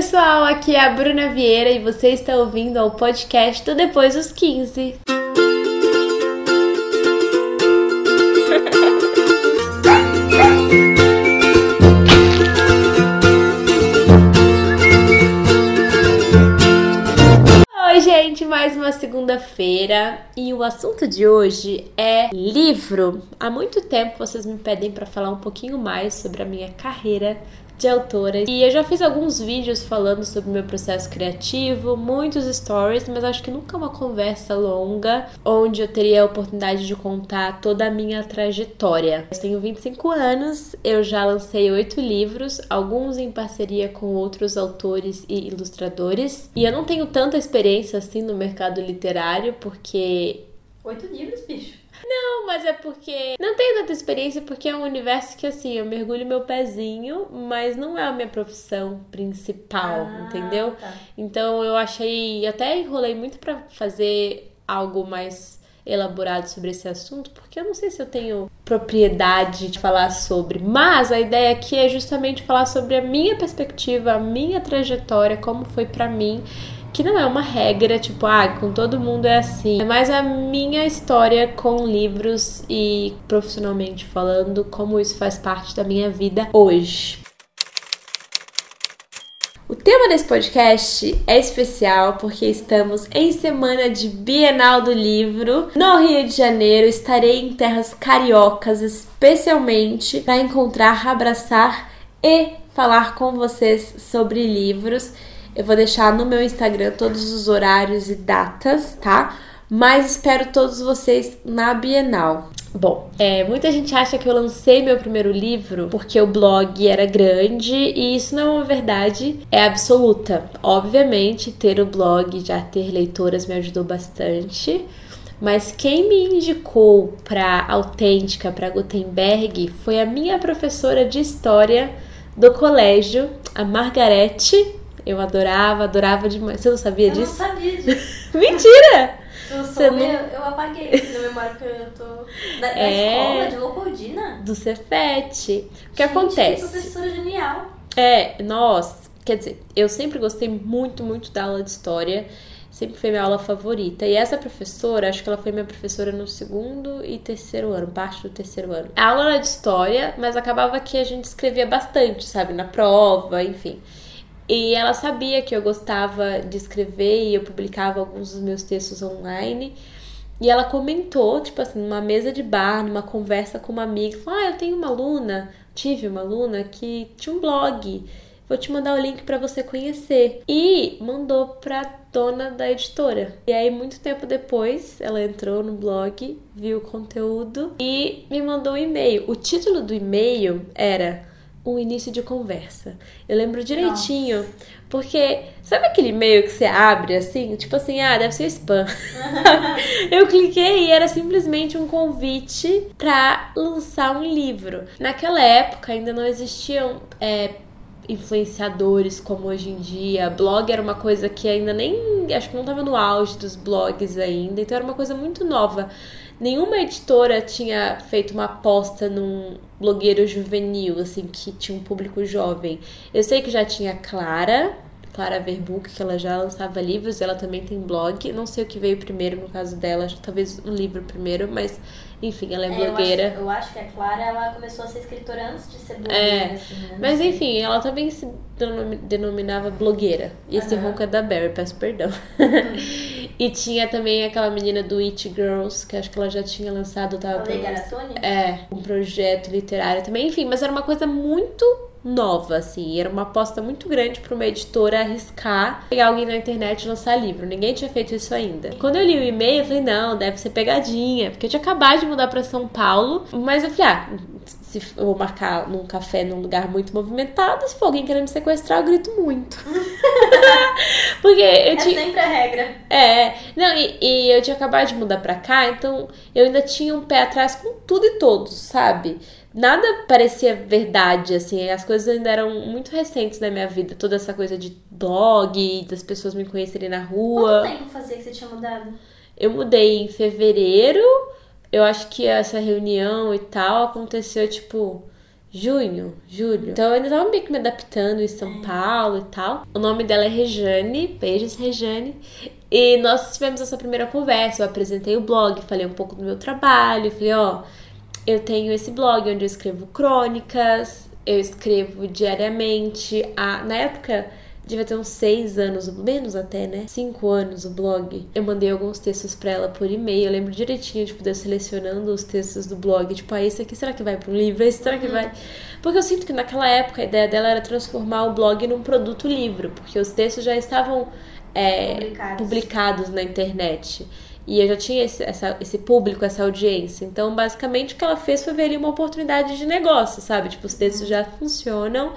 pessoal, aqui é a Bruna Vieira e você está ouvindo ao podcast do Depois dos 15. Oi, gente, mais uma segunda-feira e o assunto de hoje é livro. Há muito tempo vocês me pedem para falar um pouquinho mais sobre a minha carreira de autora. E eu já fiz alguns vídeos falando sobre meu processo criativo, muitos stories, mas acho que nunca uma conversa longa onde eu teria a oportunidade de contar toda a minha trajetória. Eu tenho 25 anos, eu já lancei oito livros, alguns em parceria com outros autores e ilustradores. E eu não tenho tanta experiência assim no mercado literário, porque. Oito livros, bicho. Não, mas é porque não tenho tanta experiência porque é um universo que assim, eu mergulho meu pezinho, mas não é a minha profissão principal, Ah, entendeu? tá. Então eu achei, até enrolei muito pra fazer algo mais elaborado sobre esse assunto, porque eu não sei se eu tenho propriedade de falar sobre, mas a ideia aqui é justamente falar sobre a minha perspectiva, a minha trajetória, como foi pra mim que não é uma regra, tipo, ah, com todo mundo é assim. É mais a minha história com livros e profissionalmente falando, como isso faz parte da minha vida hoje. O tema desse podcast é especial porque estamos em semana de Bienal do Livro no Rio de Janeiro. Estarei em terras cariocas, especialmente para encontrar, abraçar e falar com vocês sobre livros. Eu vou deixar no meu Instagram todos os horários e datas, tá? Mas espero todos vocês na Bienal. Bom, é, muita gente acha que eu lancei meu primeiro livro porque o blog era grande e isso não é uma verdade, é absoluta. Obviamente, ter o blog, já ter leitoras me ajudou bastante. Mas quem me indicou para Autêntica, para Gutenberg, foi a minha professora de história do colégio, a Margarete. Eu adorava, adorava demais. Você não sabia eu disso? não sabia disso. Mentira! Eu, Você não- eu, eu apaguei isso na memória porque eu tô. Da, da É. escola de Leopoldina? Do Cefete. O que Gente, acontece? Que professora genial. É, nossa, quer dizer, eu sempre gostei muito, muito da aula de história. Sempre foi minha aula favorita. E essa professora, acho que ela foi minha professora no segundo e terceiro ano, parte do terceiro ano. A aula era de história, mas acabava que a gente escrevia bastante, sabe? Na prova, enfim. E ela sabia que eu gostava de escrever e eu publicava alguns dos meus textos online. E ela comentou, tipo assim, numa mesa de bar, numa conversa com uma amiga, falou: Ah, eu tenho uma aluna, tive uma aluna que tinha um blog. Vou te mandar o link pra você conhecer. E mandou pra dona da editora. E aí, muito tempo depois, ela entrou no blog, viu o conteúdo e me mandou um e-mail. O título do e-mail era um início de conversa. Eu lembro direitinho, porque sabe aquele e-mail que você abre assim, tipo assim, ah, deve ser spam. eu cliquei e era simplesmente um convite pra lançar um livro. Naquela época ainda não existiam é, influenciadores como hoje em dia. Blog era uma coisa que ainda nem. Acho que não tava no auge dos blogs ainda, então era uma coisa muito nova. Nenhuma editora tinha feito uma aposta num blogueiro juvenil, assim, que tinha um público jovem. Eu sei que já tinha Clara, Clara Verbuck, que ela já lançava livros, ela também tem blog. Não sei o que veio primeiro no caso dela, talvez um livro primeiro, mas enfim, ela é, É, blogueira. Eu acho, eu acho que a Clara ela começou a ser escritora antes de ser blogueira. É, assim, né? Mas enfim, ela também se denomi- denominava blogueira. E esse Aham. ronco é da Barry, peço perdão. e tinha também aquela menina do It Girls, que acho que ela já tinha lançado, tava Garatoni? É, um projeto literário também. Enfim, mas era uma coisa muito nova, assim. Era uma aposta muito grande pra uma editora arriscar pegar alguém na internet e lançar livro. Ninguém tinha feito isso ainda. Quando eu li o e-mail, eu falei, não, deve ser pegadinha. Porque eu tinha acabado de mudar pra São Paulo. Mas eu falei, ah, se eu vou marcar num café num lugar muito movimentado, se for alguém querendo me sequestrar, eu grito muito. Porque eu É tinha. sempre a regra. É, não, e, e eu tinha acabado de mudar pra cá, então eu ainda tinha um pé atrás com tudo e todos, sabe? Nada parecia verdade, assim, as coisas ainda eram muito recentes na minha vida, toda essa coisa de blog, das pessoas me conhecerem na rua. Quanto tempo fazia que você tinha mudado? Eu mudei em fevereiro, eu acho que essa reunião e tal aconteceu, tipo, junho, julho. Então eu ainda tava meio que me adaptando em São Paulo e tal. O nome dela é Rejane, beijos Rejane. E nós tivemos essa primeira conversa, eu apresentei o blog, falei um pouco do meu trabalho, falei, ó, eu tenho esse blog onde eu escrevo crônicas, eu escrevo diariamente. Ah, na época devia ter uns seis anos, menos até, né? Cinco anos o blog. Eu mandei alguns textos pra ela por e-mail. Eu lembro direitinho, tipo, de eu selecionando os textos do blog. Tipo, ah, esse aqui será que vai pra um livro? Esse será que uhum. vai. Porque eu sinto que naquela época a ideia dela era transformar o blog num produto livro, porque os textos já estavam é, publicados. publicados na internet. E eu já tinha esse, essa, esse público, essa audiência. Então, basicamente, o que ela fez foi ver ali uma oportunidade de negócio, sabe? Tipo, os textos já funcionam,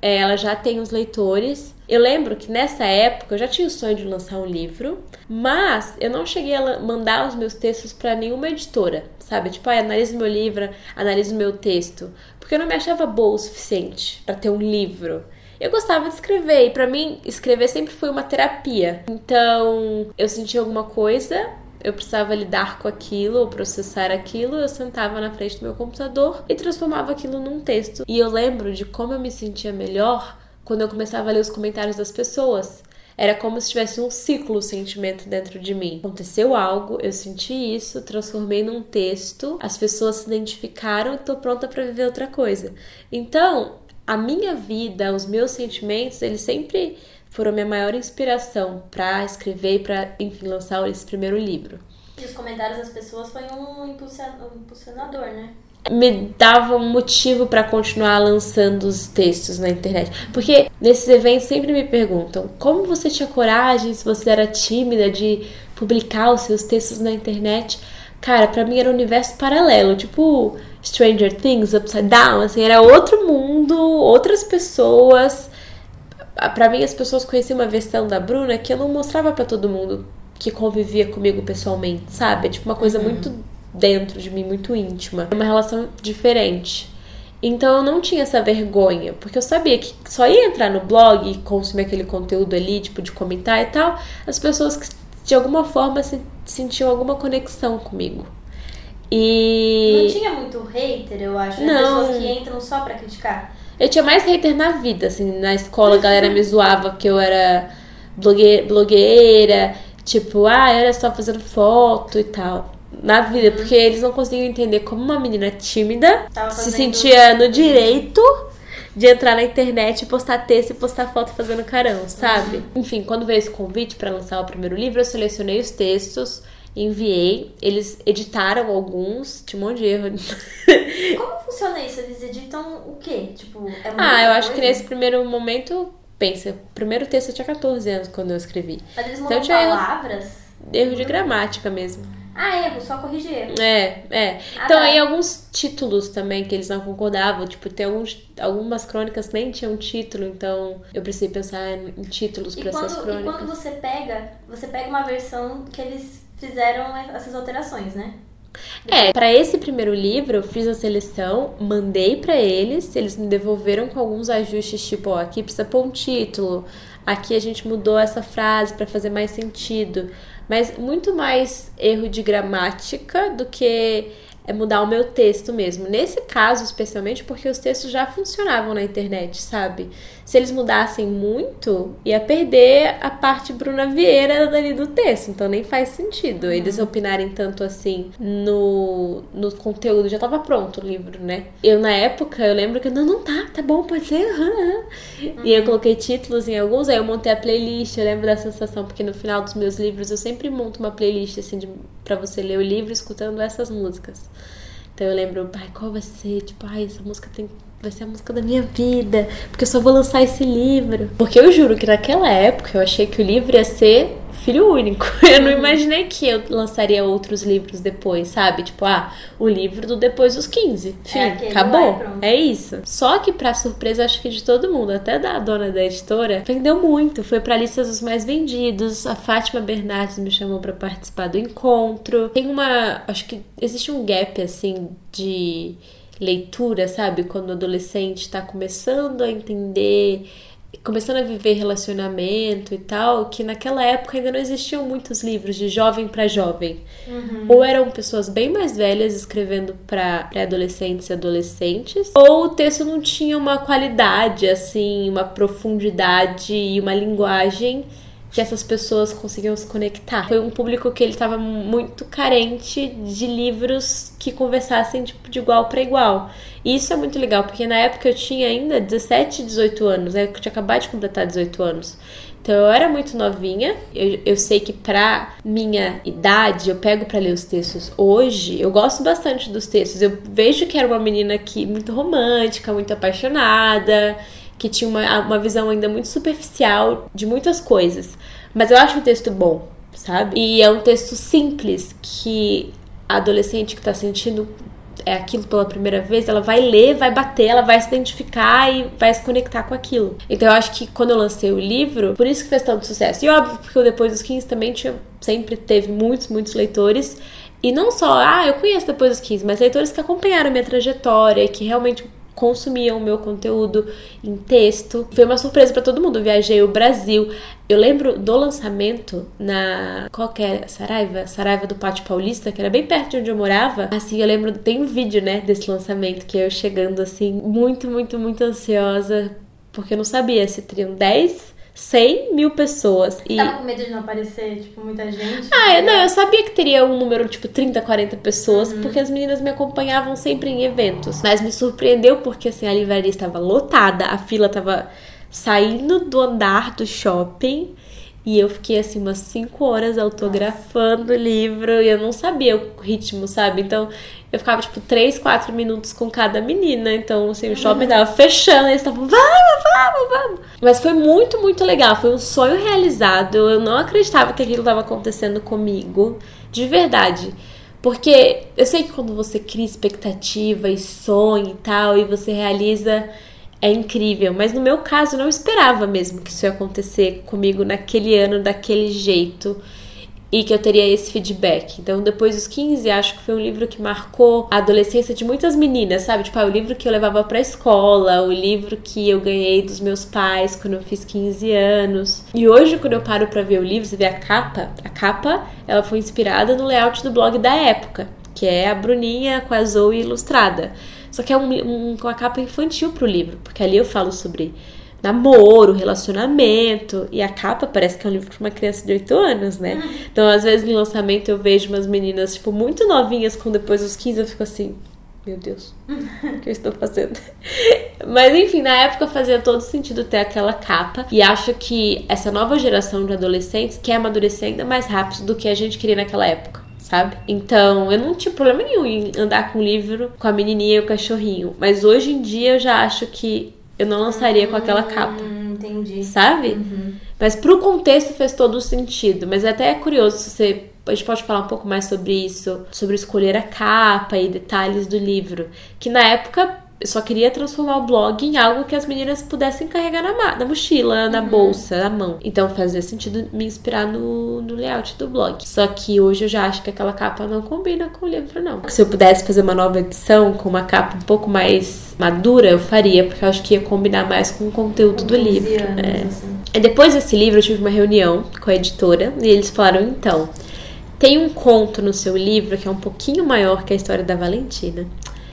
é, ela já tem os leitores. Eu lembro que nessa época eu já tinha o sonho de lançar um livro, mas eu não cheguei a mandar os meus textos para nenhuma editora, sabe? Tipo, ah, analise meu livro, analise o meu texto, porque eu não me achava boa o suficiente para ter um livro. Eu gostava de escrever e para mim escrever sempre foi uma terapia. Então, eu sentia alguma coisa, eu precisava lidar com aquilo, ou processar aquilo, eu sentava na frente do meu computador e transformava aquilo num texto. E eu lembro de como eu me sentia melhor quando eu começava a ler os comentários das pessoas. Era como se tivesse um ciclo sentimento dentro de mim. Aconteceu algo, eu senti isso, transformei num texto, as pessoas se identificaram e tô pronta para viver outra coisa. Então, a minha vida, os meus sentimentos, eles sempre foram minha maior inspiração para escrever e para, enfim, lançar esse primeiro livro. E os comentários das pessoas foi um impulsionador, né? me dava um motivo para continuar lançando os textos na internet. Porque nesses eventos sempre me perguntam: como você tinha coragem, se você era tímida, de publicar os seus textos na internet? Cara, para mim era um universo paralelo, tipo Stranger Things, Upside Down, assim, era outro mundo, outras pessoas para mim as pessoas conheciam uma versão da Bruna que eu não mostrava para todo mundo que convivia comigo pessoalmente, sabe? É tipo uma coisa uhum. muito dentro de mim, muito íntima. É uma relação diferente. Então eu não tinha essa vergonha, porque eu sabia que só ia entrar no blog e consumir aquele conteúdo ali, tipo, de comentar e tal, as pessoas que de alguma forma se, sentiam alguma conexão comigo. E. Não tinha muito hater, eu acho. Né? Não. Pessoas que entram só pra criticar. Eu tinha mais hater na vida, assim, na escola a galera me zoava que eu era blogueira, blogueira tipo, ah, era só fazendo foto e tal. Na vida, uhum. porque eles não conseguiam entender como uma menina tímida se sentia no direito de entrar na internet e postar texto e postar foto fazendo carão, sabe? Uhum. Enfim, quando veio esse convite para lançar o primeiro livro, eu selecionei os textos enviei, eles editaram alguns, tinha um monte de erro. Como funciona isso? Eles editam o quê? Tipo, é Ah, eu acho coisa? que nesse primeiro momento, pensa, o primeiro texto eu tinha 14 anos quando eu escrevi. Mas eles mudam então, tinha palavras? Erro, erro de gramática mesmo. Ah, erro, só corrigir erro. É, é. Ah, então, tá. aí alguns títulos também que eles não concordavam. Tipo, tem alguns, algumas crônicas nem tinham título, então eu precisei pensar em títulos para essas crônicas. E quando você pega, você pega uma versão que eles fizeram essas alterações, né? É, para esse primeiro livro eu fiz a seleção, mandei para eles, eles me devolveram com alguns ajustes, tipo, ó, aqui precisa pôr um título, aqui a gente mudou essa frase para fazer mais sentido, mas muito mais erro de gramática do que é mudar o meu texto mesmo. Nesse caso, especialmente, porque os textos já funcionavam na internet, sabe? Se eles mudassem muito, ia perder a parte Bruna Vieira dali do texto. Então nem faz sentido uhum. eles opinarem tanto assim no, no conteúdo. Já tava pronto o livro, né? Eu, na época, eu lembro que não, não tá, tá bom, pode ser. Uhum. E eu coloquei títulos em alguns, aí eu montei a playlist. Eu lembro da sensação, porque no final dos meus livros eu sempre monto uma playlist assim de, pra você ler o livro escutando essas músicas. Então eu lembro, pai, qual vai ser? Tipo, ai, essa música tem vai ser a música da minha vida, porque eu só vou lançar esse livro. Porque eu juro que naquela época eu achei que o livro ia ser filho único. Eu não uhum. imaginei que eu lançaria outros livros depois, sabe? Tipo, ah, o livro do depois dos 15. Fim, é acabou. É, é, isso. Só que, pra surpresa, acho que de todo mundo, até da dona da editora, vendeu muito. Foi pra lista dos mais vendidos. A Fátima Bernardes me chamou para participar do encontro. Tem uma. Acho que existe um gap, assim, de leitura, sabe? Quando o adolescente está começando a entender começando a viver relacionamento e tal, que naquela época ainda não existiam muitos livros de jovem para jovem. Uhum. Ou eram pessoas bem mais velhas escrevendo para pré-adolescentes e adolescentes, ou o texto não tinha uma qualidade, assim, uma profundidade e uma linguagem que essas pessoas conseguiam se conectar. Foi um público que ele estava muito carente de livros que conversassem tipo, de igual para igual. E isso é muito legal, porque na época eu tinha ainda 17, 18 anos, né? Eu tinha acabado de completar 18 anos. Então eu era muito novinha. Eu, eu sei que pra minha idade, eu pego para ler os textos hoje. Eu gosto bastante dos textos. Eu vejo que era uma menina que muito romântica, muito apaixonada que tinha uma, uma visão ainda muito superficial de muitas coisas. Mas eu acho o texto bom, sabe? E é um texto simples que a adolescente que está sentindo é aquilo pela primeira vez, ela vai ler, vai bater, ela vai se identificar e vai se conectar com aquilo. Então eu acho que quando eu lancei o livro, por isso que fez tanto sucesso. E óbvio, porque eu depois dos 15 também tinha, sempre teve muitos, muitos leitores. E não só, ah, eu conheço depois dos 15, mas leitores que acompanharam minha trajetória, que realmente consumiam o meu conteúdo em texto. Foi uma surpresa para todo mundo. Eu viajei o Brasil. Eu lembro do lançamento na qualquer é? Saraiva, Saraiva do Pátio Paulista, que era bem perto de onde eu morava. Assim, eu lembro, tem um vídeo, né, desse lançamento que eu chegando assim, muito, muito, muito ansiosa, porque eu não sabia se teriam 10 100 mil pessoas. Você e... tava com medo de não aparecer, tipo, muita gente? Ah, eu, não, eu sabia que teria um número, tipo, 30, 40 pessoas, uhum. porque as meninas me acompanhavam sempre em eventos. Mas me surpreendeu porque, assim, a livraria estava lotada, a fila estava saindo do andar do shopping e eu fiquei assim umas 5 horas autografando o livro e eu não sabia o ritmo, sabe? Então eu ficava tipo 3, 4 minutos com cada menina. Então, assim, o shopping tava fechando, e eles estavam, vamos, vamos, vamos. Mas foi muito, muito legal. Foi um sonho realizado. Eu não acreditava que aquilo estava acontecendo comigo. De verdade. Porque eu sei que quando você cria expectativa e sonha e tal, e você realiza é incrível. Mas no meu caso, eu não esperava mesmo que isso ia acontecer comigo naquele ano, daquele jeito. E que eu teria esse feedback. Então, depois dos 15, acho que foi um livro que marcou a adolescência de muitas meninas, sabe? Tipo, ah, o livro que eu levava pra escola, o livro que eu ganhei dos meus pais quando eu fiz 15 anos. E hoje, quando eu paro pra ver o livro, você vê a capa. A capa, ela foi inspirada no layout do blog da época, que é a Bruninha com a Zoe ilustrada. Só que é um, um, uma capa infantil pro livro, porque ali eu falo sobre namoro, relacionamento. E a capa parece que é um livro para uma criança de 8 anos, né? Uhum. Então, às vezes, no lançamento, eu vejo umas meninas, tipo, muito novinhas, com depois dos 15, eu fico assim. Meu Deus, o que eu estou fazendo? Mas enfim, na época fazia todo sentido ter aquela capa. E acho que essa nova geração de adolescentes quer amadurecer ainda mais rápido do que a gente queria naquela época sabe? Então, eu não tinha problema nenhum em andar com o livro com a menininha e o cachorrinho. Mas hoje em dia eu já acho que eu não lançaria com aquela capa. Hum, entendi. Sabe? Uhum. Mas pro contexto fez todo o sentido. Mas até é curioso se você. A gente pode falar um pouco mais sobre isso, sobre escolher a capa e detalhes do livro. Que na época eu só queria transformar o blog em algo que as meninas pudessem carregar na, na mochila, na uhum. bolsa, na mão. Então fazia sentido me inspirar no, no layout do blog. Só que hoje eu já acho que aquela capa não combina com o livro, não. Se eu pudesse fazer uma nova edição com uma capa um pouco mais madura, eu faria, porque eu acho que ia combinar mais com o conteúdo do livro. Anos, é. assim. E depois desse livro, eu tive uma reunião com a editora e eles falaram: então, tem um conto no seu livro que é um pouquinho maior que a história da Valentina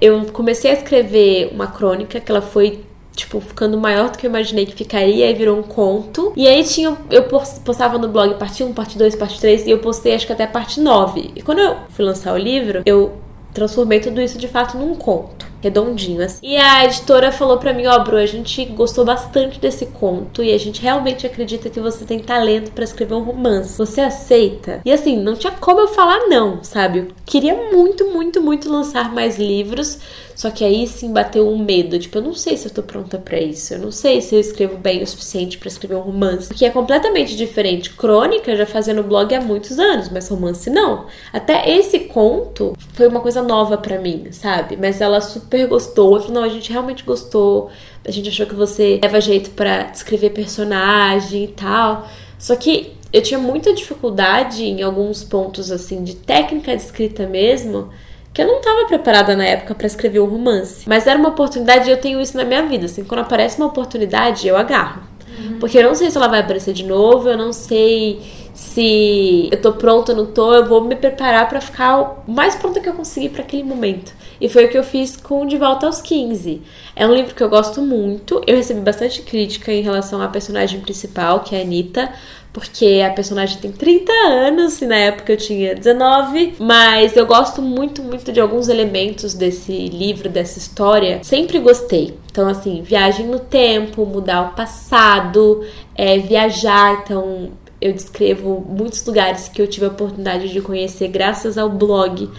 eu comecei a escrever uma crônica que ela foi tipo, ficando maior do que eu imaginei que ficaria, e virou um conto. E aí tinha, eu postava no blog parte 1, parte 2, parte 3, e eu postei acho que até parte 9. E quando eu fui lançar o livro, eu transformei tudo isso de fato num conto redondinho assim. E a editora falou para mim, ó, oh, Bru, a gente gostou bastante desse conto e a gente realmente acredita que você tem talento para escrever um romance. Você aceita? E assim, não tinha como eu falar não, sabe? Eu queria muito, muito, muito lançar mais livros, só que aí sim bateu um medo, tipo, eu não sei se eu tô pronta para isso. Eu não sei se eu escrevo bem o suficiente para escrever um romance, porque é completamente diferente. Crônica já fazendo blog há muitos anos, mas romance não. Até esse conto foi uma coisa nova para mim, sabe? Mas ela super gostou. Eu falei, não, a gente realmente gostou. A gente achou que você leva jeito para descrever personagem e tal. Só que eu tinha muita dificuldade em alguns pontos assim de técnica de escrita mesmo que eu não estava preparada na época para escrever um romance. Mas era uma oportunidade e eu tenho isso na minha vida. Assim, quando aparece uma oportunidade, eu agarro. Uhum. Porque eu não sei se ela vai aparecer de novo, eu não sei se eu tô pronta ou não tô, eu vou me preparar para ficar o mais pronta que eu conseguir para aquele momento. E foi o que eu fiz com De Volta aos 15. É um livro que eu gosto muito. Eu recebi bastante crítica em relação à personagem principal, que é a Anitta, porque a personagem tem 30 anos e na época eu tinha 19, mas eu gosto muito, muito de alguns elementos desse livro, dessa história. Sempre gostei. Então, assim, viagem no tempo, mudar o passado, é, viajar. Então, eu descrevo muitos lugares que eu tive a oportunidade de conhecer graças ao blog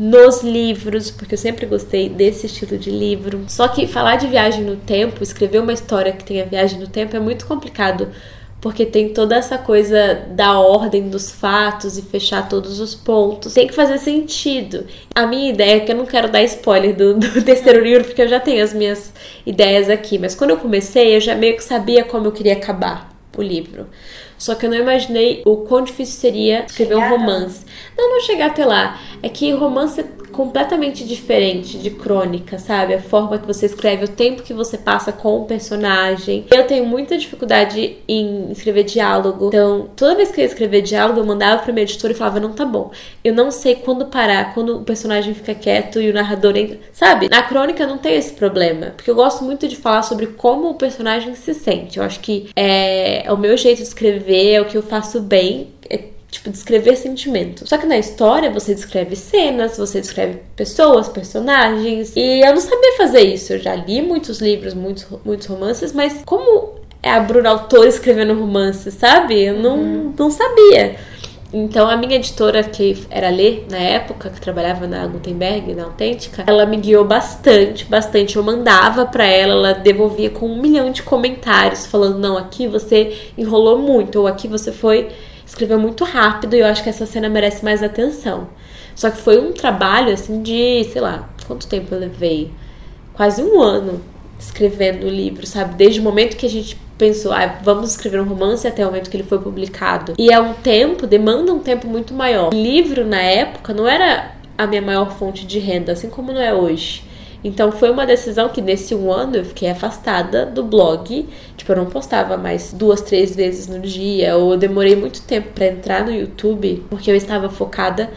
nos livros, porque eu sempre gostei desse estilo de livro. Só que falar de viagem no tempo, escrever uma história que tenha viagem no tempo é muito complicado, porque tem toda essa coisa da ordem dos fatos e fechar todos os pontos. Tem que fazer sentido. A minha ideia é que eu não quero dar spoiler do, do terceiro livro, porque eu já tenho as minhas ideias aqui, mas quando eu comecei, eu já meio que sabia como eu queria acabar o livro. Só que eu não imaginei o quão difícil seria escrever um romance. Não, não chegar até lá. É que romance completamente diferente de crônica, sabe? A forma que você escreve, o tempo que você passa com o personagem. Eu tenho muita dificuldade em escrever diálogo. Então, toda vez que eu ia escrever diálogo, eu mandava pra minha editora e falava: não tá bom. Eu não sei quando parar, quando o personagem fica quieto e o narrador entra. Sabe? Na crônica não tem esse problema. Porque eu gosto muito de falar sobre como o personagem se sente. Eu acho que é, é o meu jeito de escrever, é o que eu faço bem. É tipo, descrever sentimentos. Só que na história você descreve cenas, você descreve pessoas, personagens. E eu não sabia fazer isso. Eu já li muitos livros, muitos, muitos romances, mas como é a Bruna autora escrevendo romance, sabe? Eu não, uhum. não sabia. Então a minha editora, que era Lê na época, que trabalhava na Gutenberg, na Autêntica, ela me guiou bastante, bastante. Eu mandava para ela, ela devolvia com um milhão de comentários, falando: não, aqui você enrolou muito, ou aqui você foi escreveu muito rápido e eu acho que essa cena merece mais atenção. Só que foi um trabalho assim de, sei lá, quanto tempo eu levei? Quase um ano escrevendo o livro, sabe? Desde o momento que a gente pensou, ah, vamos escrever um romance até o momento que ele foi publicado. E é um tempo, demanda um tempo muito maior. O livro na época não era a minha maior fonte de renda, assim como não é hoje. Então foi uma decisão que nesse um ano eu fiquei afastada do blog. Tipo, eu não postava mais duas, três vezes no dia. Ou eu demorei muito tempo para entrar no YouTube porque eu estava focada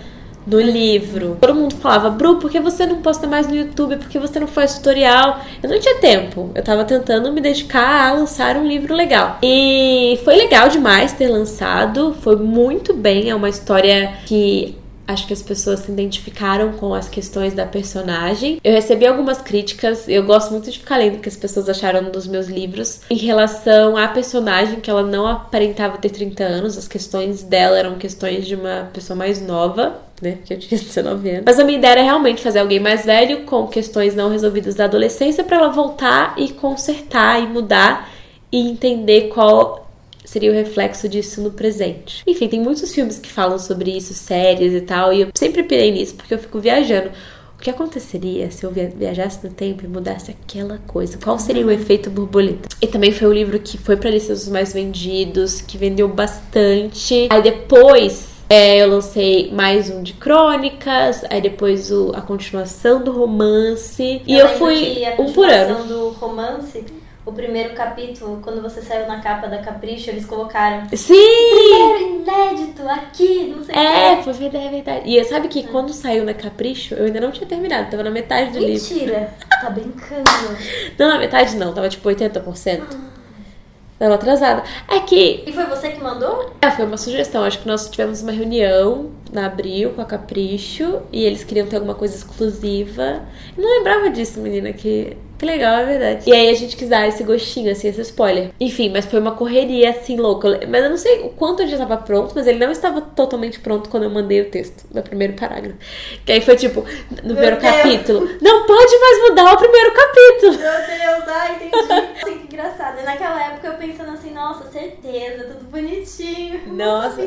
no livro. Todo mundo falava, Bru, por que você não posta mais no YouTube? Por que você não faz tutorial? Eu não tinha tempo. Eu tava tentando me dedicar a lançar um livro legal. E foi legal demais ter lançado. Foi muito bem. É uma história que Acho que as pessoas se identificaram com as questões da personagem. Eu recebi algumas críticas, eu gosto muito de ficar lendo o que as pessoas acharam dos meus livros em relação à personagem, que ela não aparentava ter 30 anos, as questões dela eram questões de uma pessoa mais nova, né? Porque eu tinha 19 anos. Mas a minha ideia era realmente fazer alguém mais velho com questões não resolvidas da adolescência para ela voltar e consertar e mudar e entender qual seria o reflexo disso no presente. Enfim, tem muitos filmes que falam sobre isso, séries e tal, e eu sempre pirei nisso porque eu fico viajando. O que aconteceria se eu viajasse no tempo e mudasse aquela coisa? Qual seria o uhum. efeito borboleta? E também foi o livro que foi para lista dos mais vendidos, que vendeu bastante. Aí depois é, eu lancei mais um de crônicas, aí depois o, a continuação do romance. Eu e eu fui um por ano. do romance o primeiro capítulo, quando você saiu na capa da Capricho, eles colocaram. Sim! Primeiro inédito aqui, não sei É, foi verdade, é verdade. E sabe que quando saiu na Capricho, eu ainda não tinha terminado, tava na metade do Mentira. livro. Mentira! Tá brincando. não, na metade não, tava tipo 80%. Tava atrasada. É que. E foi você que mandou? É, foi uma sugestão. Acho que nós tivemos uma reunião na Abril com a Capricho e eles queriam ter alguma coisa exclusiva. Eu não lembrava disso, menina, que que legal, é verdade. E aí a gente quis dar esse gostinho, assim, esse spoiler. Enfim, mas foi uma correria, assim, louca. Mas eu não sei o quanto ele já estava pronto, mas ele não estava totalmente pronto quando eu mandei o texto do primeiro parágrafo. Que aí foi tipo, no Meu primeiro Deus. capítulo, não pode mais mudar o primeiro capítulo. Meu Deus, ai, entendi. assim, que engraçado. E naquela época eu pensando assim, nossa, certeza, tudo bonitinho. Nossa.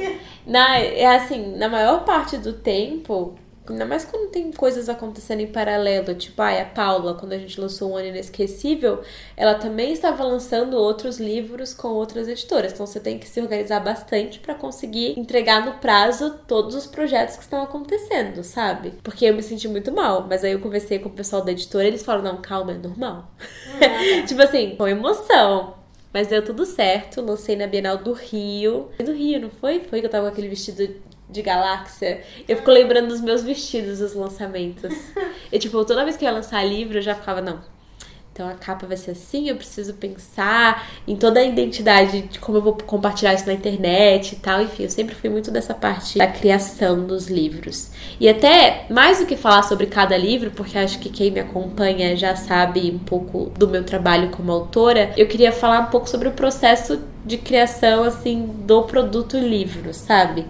Na, é assim, na maior parte do tempo, Ainda mais quando tem coisas acontecendo em paralelo. Tipo, ai, a Paula, quando a gente lançou Um Ano Inesquecível, ela também estava lançando outros livros com outras editoras. Então você tem que se organizar bastante para conseguir entregar no prazo todos os projetos que estão acontecendo, sabe? Porque eu me senti muito mal. Mas aí eu conversei com o pessoal da editora e eles falaram: não, calma, é normal. Ah, tá. tipo assim, com emoção. Mas deu tudo certo, lancei na Bienal do Rio. Do Rio, não foi? Foi que eu tava com aquele vestido de galáxia. Eu fico lembrando dos meus vestidos dos lançamentos. E tipo, toda vez que eu ia lançar livro, eu já ficava, não, então a capa vai ser assim, eu preciso pensar em toda a identidade de como eu vou compartilhar isso na internet e tal. Enfim, eu sempre fui muito dessa parte da criação dos livros. E até mais do que falar sobre cada livro, porque acho que quem me acompanha já sabe um pouco do meu trabalho como autora, eu queria falar um pouco sobre o processo de criação assim do produto livro, sabe?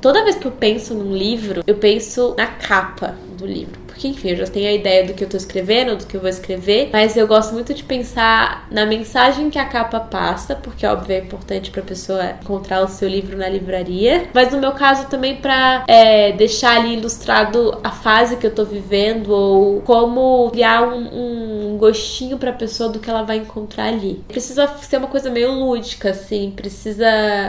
Toda vez que eu penso num livro, eu penso na capa do livro. Porque, enfim, eu já tenho a ideia do que eu tô escrevendo, do que eu vou escrever, mas eu gosto muito de pensar na mensagem que a capa passa, porque, óbvio, é importante pra pessoa encontrar o seu livro na livraria, mas no meu caso também pra é, deixar ali ilustrado a fase que eu tô vivendo ou como criar um, um gostinho pra pessoa do que ela vai encontrar ali. Precisa ser uma coisa meio lúdica, assim, precisa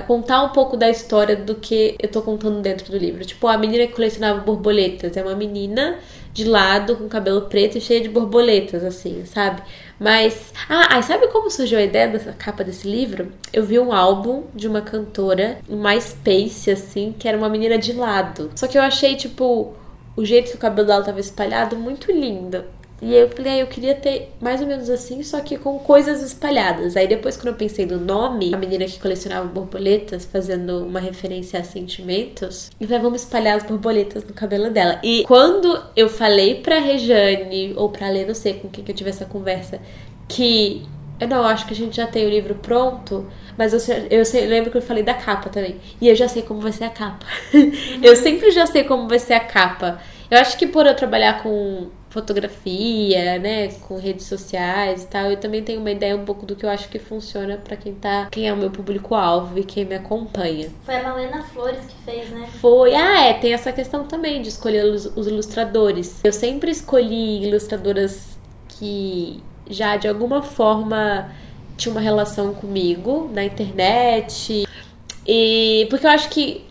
contar um pouco da história do que eu tô contando dentro do livro. Tipo, a menina que colecionava borboletas é uma menina de lado, com cabelo preto e cheia de borboletas, assim, sabe? Mas. Ah, sabe como surgiu a ideia dessa capa desse livro? Eu vi um álbum de uma cantora, um MySpace, assim, que era uma menina de lado. Só que eu achei, tipo, o jeito que o cabelo dela tava espalhado muito lindo. E aí eu falei, ah, eu queria ter mais ou menos assim, só que com coisas espalhadas. Aí depois, quando eu pensei no nome, a menina que colecionava borboletas, fazendo uma referência a sentimentos, eu falei, vamos espalhar as borboletas no cabelo dela. E quando eu falei pra Rejane, ou pra Lê, não sei com quem que eu tive essa conversa, que eu não acho que a gente já tem o livro pronto, mas eu, eu, sei, eu lembro que eu falei da capa também. E eu já sei como vai ser a capa. eu sempre já sei como vai ser a capa. Eu acho que por eu trabalhar com fotografia, né, com redes sociais e tal, eu também tenho uma ideia um pouco do que eu acho que funciona para quem tá, quem é o meu público alvo e quem me acompanha. Foi a Malena Flores que fez, né? Foi. Ah, é, tem essa questão também de escolher os, os ilustradores. Eu sempre escolhi ilustradoras que já de alguma forma tinha uma relação comigo na internet. E porque eu acho que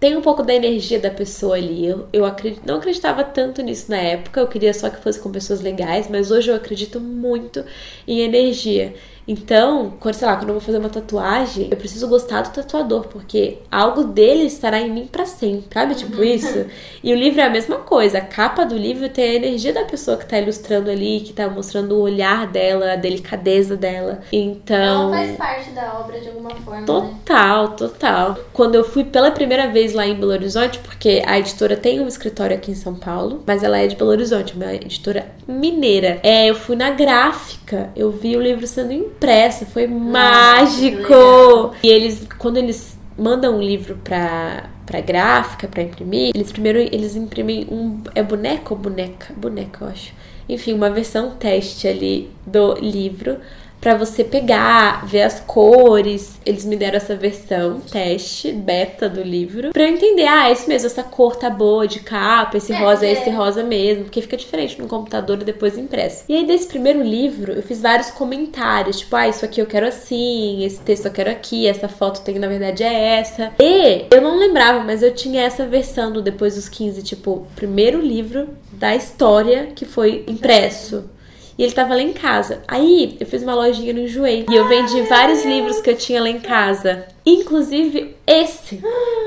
tem um pouco da energia da pessoa ali. Eu, eu acredito, não acreditava tanto nisso na época, eu queria só que fosse com pessoas legais, mas hoje eu acredito muito em energia. Então, quando, sei lá, quando eu vou fazer uma tatuagem, eu preciso gostar do tatuador, porque algo dele estará em mim para sempre, sabe? Tipo uhum. isso. E o livro é a mesma coisa. A capa do livro tem a energia da pessoa que tá ilustrando ali, que tá mostrando o olhar dela, a delicadeza dela. Então. Ela faz parte da obra de alguma forma. Né? Total, né? total. Quando eu fui pela primeira vez lá em Belo Horizonte, porque a editora tem um escritório aqui em São Paulo, mas ela é de Belo Horizonte, uma editora mineira. É, eu fui na gráfica, eu vi o livro sendo impressa, foi mágico. E eles, quando eles mandam um livro pra, pra gráfica, pra imprimir, eles primeiro eles imprimem um. É boneco ou boneca? Boneca, eu acho. Enfim, uma versão teste ali do livro para você pegar, ver as cores. Eles me deram essa versão teste beta do livro para eu entender, ah, é isso mesmo, essa cor tá boa de capa, esse é, rosa é esse rosa mesmo, porque fica diferente no computador e depois impresso. E aí desse primeiro livro, eu fiz vários comentários, tipo, ah, isso aqui eu quero assim, esse texto eu quero aqui, essa foto tem na verdade é essa. E eu não lembrava, mas eu tinha essa versão do depois dos 15, tipo, primeiro livro da história que foi impresso. E ele tava lá em casa. Aí eu fiz uma lojinha no Enjoei. E eu vendi vários livros que eu tinha lá em casa. Inclusive esse,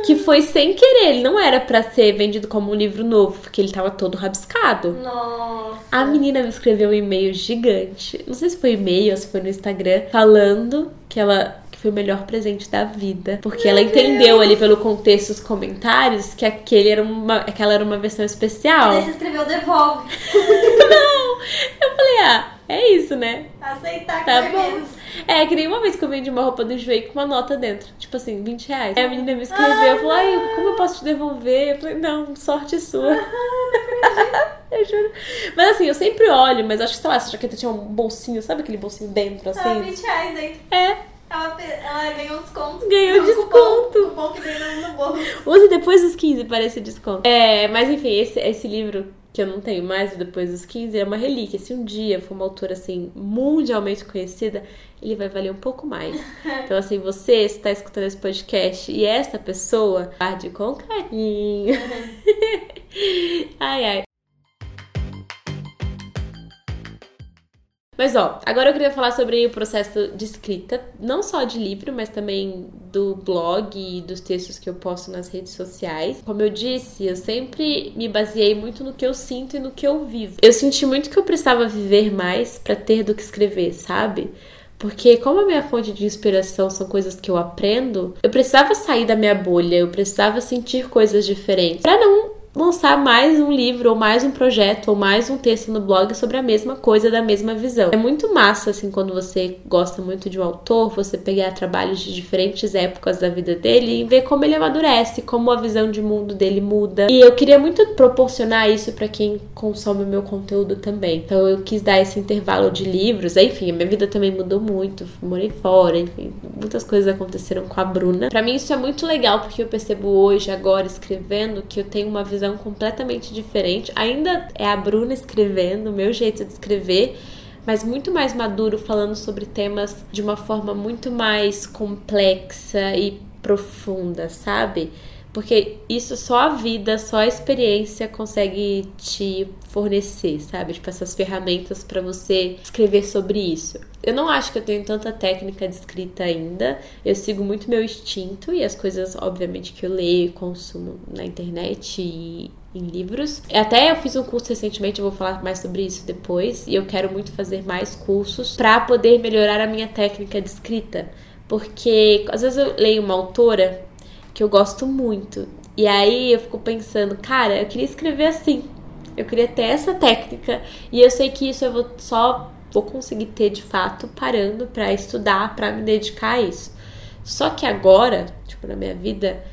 que foi sem querer. Ele não era para ser vendido como um livro novo, porque ele tava todo rabiscado. Nossa. A menina me escreveu um e-mail gigante. Não sei se foi e-mail ou se foi no Instagram, falando que ela foi o melhor presente da vida. Porque Meu ela entendeu Deus. ali pelo contexto dos comentários que aquele era uma, aquela era uma versão especial. Você escreveu devolve. Não! Eu falei, ah, é isso, né? Aceitar tá bom. Menos. É, que nem uma vez que eu vendi uma roupa do joelho com uma nota dentro. Tipo assim, 20 reais. Aí a menina me escreveu, ah, falou, ai, como eu posso te devolver? Eu falei, não, sorte sua. Ah, eu juro. Mas assim, eu sempre olho, mas acho que, sei lá, essa jaqueta tinha um bolsinho, sabe aquele bolsinho dentro, assim? Ah, 20 reais dentro. É. Ela, ela ganhou desconto. Ganhou desconto. Cupom, cupom que ganhou no bolso. Use depois dos 15 para esse desconto. É, mas enfim, esse, esse livro que eu não tenho mais depois dos 15 é uma relíquia. Se um dia for uma autora assim mundialmente conhecida, ele vai valer um pouco mais. Então, assim, você está escutando esse podcast e esta pessoa, guarde com carinho. ai, ai. Mas ó, agora eu queria falar sobre o processo de escrita, não só de livro, mas também do blog e dos textos que eu posto nas redes sociais. Como eu disse, eu sempre me baseei muito no que eu sinto e no que eu vivo. Eu senti muito que eu precisava viver mais para ter do que escrever, sabe? Porque como a minha fonte de inspiração são coisas que eu aprendo, eu precisava sair da minha bolha, eu precisava sentir coisas diferentes para não lançar mais um livro ou mais um projeto ou mais um texto no blog sobre a mesma coisa da mesma visão. É muito massa assim quando você gosta muito de um autor, você pegar trabalhos de diferentes épocas da vida dele e ver como ele amadurece, como a visão de mundo dele muda. E eu queria muito proporcionar isso para quem consome o meu conteúdo também. Então eu quis dar esse intervalo de livros. Enfim, a minha vida também mudou muito, morei fora, enfim, muitas coisas aconteceram com a Bruna. Para mim isso é muito legal porque eu percebo hoje agora escrevendo que eu tenho uma visão visão completamente diferente. Ainda é a Bruna escrevendo, o meu jeito de escrever, mas muito mais maduro, falando sobre temas de uma forma muito mais complexa e profunda, sabe? Porque isso só a vida, só a experiência consegue te fornecer, sabe? Tipo, essas ferramentas para você escrever sobre isso. Eu não acho que eu tenho tanta técnica de escrita ainda. Eu sigo muito meu instinto e as coisas, obviamente, que eu leio e consumo na internet e em livros. Até eu fiz um curso recentemente, eu vou falar mais sobre isso depois, e eu quero muito fazer mais cursos para poder melhorar a minha técnica de escrita. Porque às vezes eu leio uma autora que eu gosto muito. E aí eu fico pensando, cara, eu queria escrever assim. Eu queria ter essa técnica. E eu sei que isso eu vou só vou conseguir ter de fato parando para estudar, para me dedicar a isso. Só que agora, tipo, na minha vida,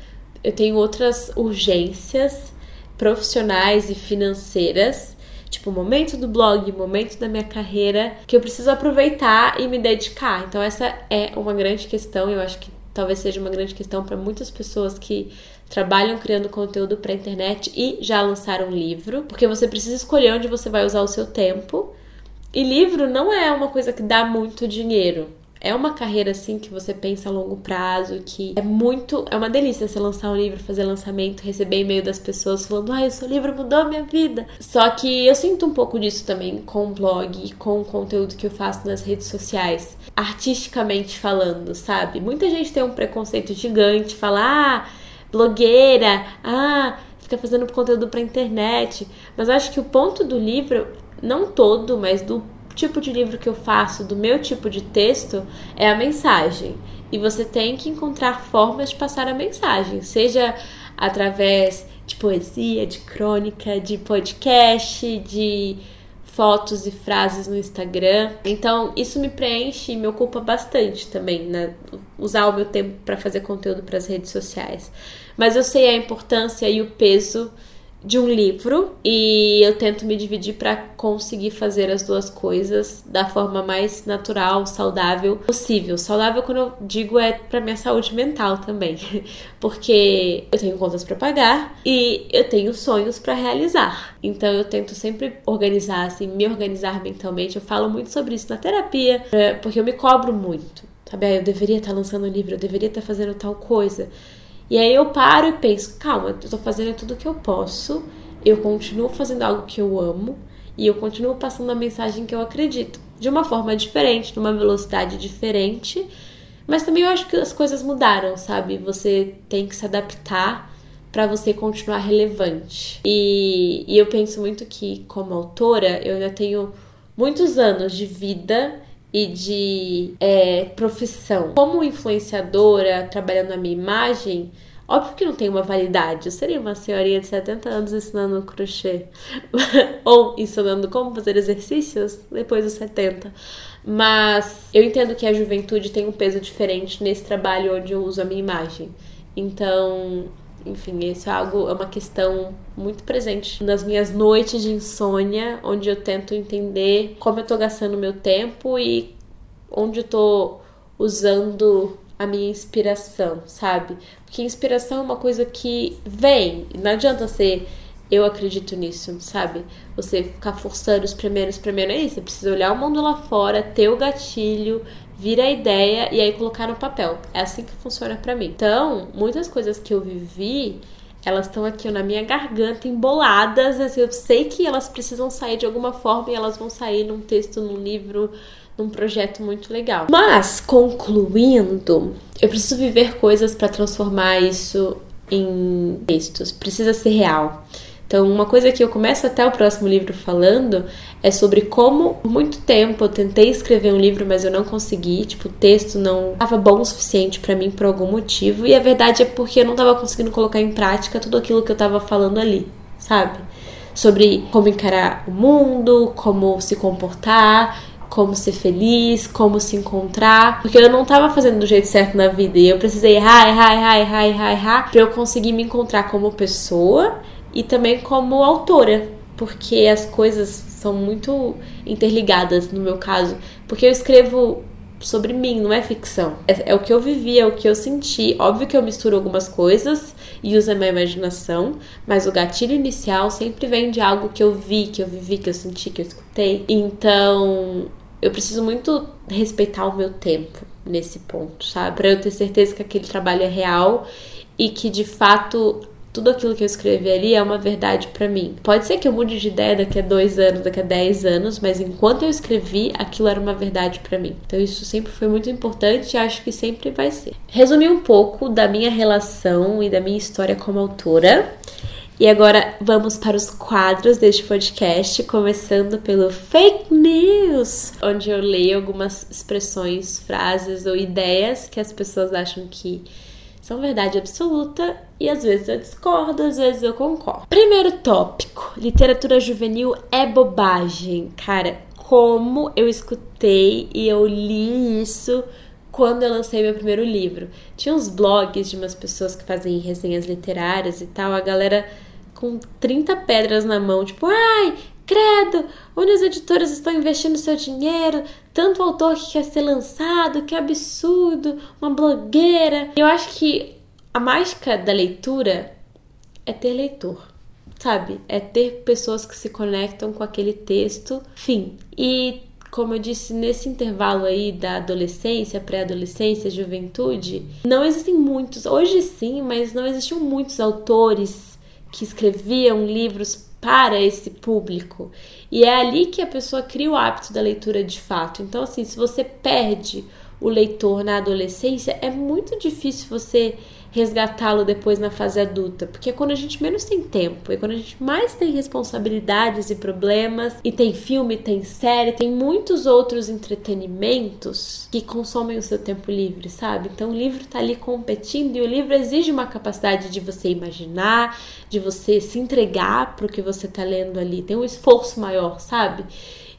eu tenho outras urgências profissionais e financeiras, tipo, momento do blog, momento da minha carreira, que eu preciso aproveitar e me dedicar. Então, essa é uma grande questão, eu acho que talvez seja uma grande questão para muitas pessoas que trabalham criando conteúdo para internet e já lançaram livro, porque você precisa escolher onde você vai usar o seu tempo. E livro não é uma coisa que dá muito dinheiro. É uma carreira assim que você pensa a longo prazo, que é muito. É uma delícia você lançar um livro, fazer lançamento, receber e-mail das pessoas falando: ai, o seu livro mudou a minha vida. Só que eu sinto um pouco disso também com o blog, com o conteúdo que eu faço nas redes sociais, artisticamente falando, sabe? Muita gente tem um preconceito gigante, fala: ah, blogueira, ah, fica fazendo conteúdo pra internet. Mas acho que o ponto do livro, não todo, mas do tipo de livro que eu faço, do meu tipo de texto, é a mensagem. E você tem que encontrar formas de passar a mensagem, seja através de poesia, de crônica, de podcast, de fotos e frases no Instagram. Então, isso me preenche e me ocupa bastante também, né? Usar o meu tempo para fazer conteúdo para as redes sociais. Mas eu sei a importância e o peso de um livro e eu tento me dividir para conseguir fazer as duas coisas da forma mais natural, saudável possível. Saudável quando eu digo é para minha saúde mental também, porque eu tenho contas para pagar e eu tenho sonhos para realizar. Então eu tento sempre organizar assim, me organizar mentalmente. Eu falo muito sobre isso na terapia, é, porque eu me cobro muito. Sabe, ah, eu deveria estar lançando um livro, eu deveria estar fazendo tal coisa. E aí eu paro e penso, calma, eu tô fazendo tudo que eu posso, eu continuo fazendo algo que eu amo e eu continuo passando a mensagem que eu acredito. De uma forma diferente, numa velocidade diferente, mas também eu acho que as coisas mudaram, sabe? Você tem que se adaptar para você continuar relevante. E, e eu penso muito que, como autora, eu ainda tenho muitos anos de vida e de é, profissão. Como influenciadora, trabalhando na minha imagem, óbvio que não tem uma validade. Eu seria uma senhorinha de 70 anos ensinando crochê ou ensinando como fazer exercícios depois dos 70. Mas eu entendo que a juventude tem um peso diferente nesse trabalho onde eu uso a minha imagem. Então, enfim, isso é algo, é uma questão muito presente nas minhas noites de insônia, onde eu tento entender como eu tô gastando meu tempo e onde eu tô usando a minha inspiração, sabe? Porque inspiração é uma coisa que vem, não adianta ser eu acredito nisso, sabe? Você ficar forçando os primeiros, primeiro é isso, você precisa olhar o mundo lá fora, ter o gatilho, vira a ideia e aí colocar no papel. É assim que funciona para mim. Então, muitas coisas que eu vivi Elas estão aqui na minha garganta, emboladas. Assim, eu sei que elas precisam sair de alguma forma e elas vão sair num texto, num livro, num projeto muito legal. Mas, concluindo, eu preciso viver coisas para transformar isso em textos. Precisa ser real. Então, uma coisa que eu começo até o próximo livro falando é sobre como por muito tempo eu tentei escrever um livro, mas eu não consegui, tipo, o texto não estava bom o suficiente para mim por algum motivo, e a verdade é porque eu não estava conseguindo colocar em prática tudo aquilo que eu estava falando ali, sabe? Sobre como encarar o mundo, como se comportar, como ser feliz, como se encontrar, porque eu não estava fazendo do jeito certo na vida. E eu precisei errar, errar, errar, errar, errar, errar, para eu conseguir me encontrar como pessoa e também como autora, porque as coisas são muito interligadas no meu caso, porque eu escrevo sobre mim, não é ficção. É, é, o que eu vivi, é o que eu senti. Óbvio que eu misturo algumas coisas e uso a minha imaginação, mas o gatilho inicial sempre vem de algo que eu vi, que eu vivi, que eu senti, que eu escutei. Então, eu preciso muito respeitar o meu tempo nesse ponto, sabe? Para eu ter certeza que aquele trabalho é real e que de fato tudo aquilo que eu escrevi ali é uma verdade para mim. Pode ser que eu mude de ideia daqui a dois anos, daqui a dez anos, mas enquanto eu escrevi, aquilo era uma verdade para mim. Então isso sempre foi muito importante e acho que sempre vai ser. Resumi um pouco da minha relação e da minha história como autora. E agora vamos para os quadros deste podcast, começando pelo fake news, onde eu leio algumas expressões, frases ou ideias que as pessoas acham que são verdade absoluta e às vezes eu discordo, às vezes eu concordo. Primeiro tópico: literatura juvenil é bobagem. Cara, como eu escutei e eu li isso quando eu lancei meu primeiro livro. Tinha uns blogs de umas pessoas que fazem resenhas literárias e tal, a galera com 30 pedras na mão, tipo, ai, credo, onde as editoras estão investindo seu dinheiro, tanto autor que quer ser lançado, que absurdo, uma blogueira. Eu acho que a mágica da leitura é ter leitor, sabe? É ter pessoas que se conectam com aquele texto, fim. E como eu disse, nesse intervalo aí da adolescência, pré-adolescência, juventude, não existem muitos, hoje sim, mas não existiam muitos autores que escreviam livros para esse público. E é ali que a pessoa cria o hábito da leitura de fato. Então, assim, se você perde o leitor na adolescência, é muito difícil você resgatá-lo depois na fase adulta, porque é quando a gente menos tem tempo, é quando a gente mais tem responsabilidades e problemas, e tem filme, tem série, tem muitos outros entretenimentos que consomem o seu tempo livre, sabe? Então o livro tá ali competindo e o livro exige uma capacidade de você imaginar, de você se entregar pro que você tá lendo ali, tem um esforço maior, sabe?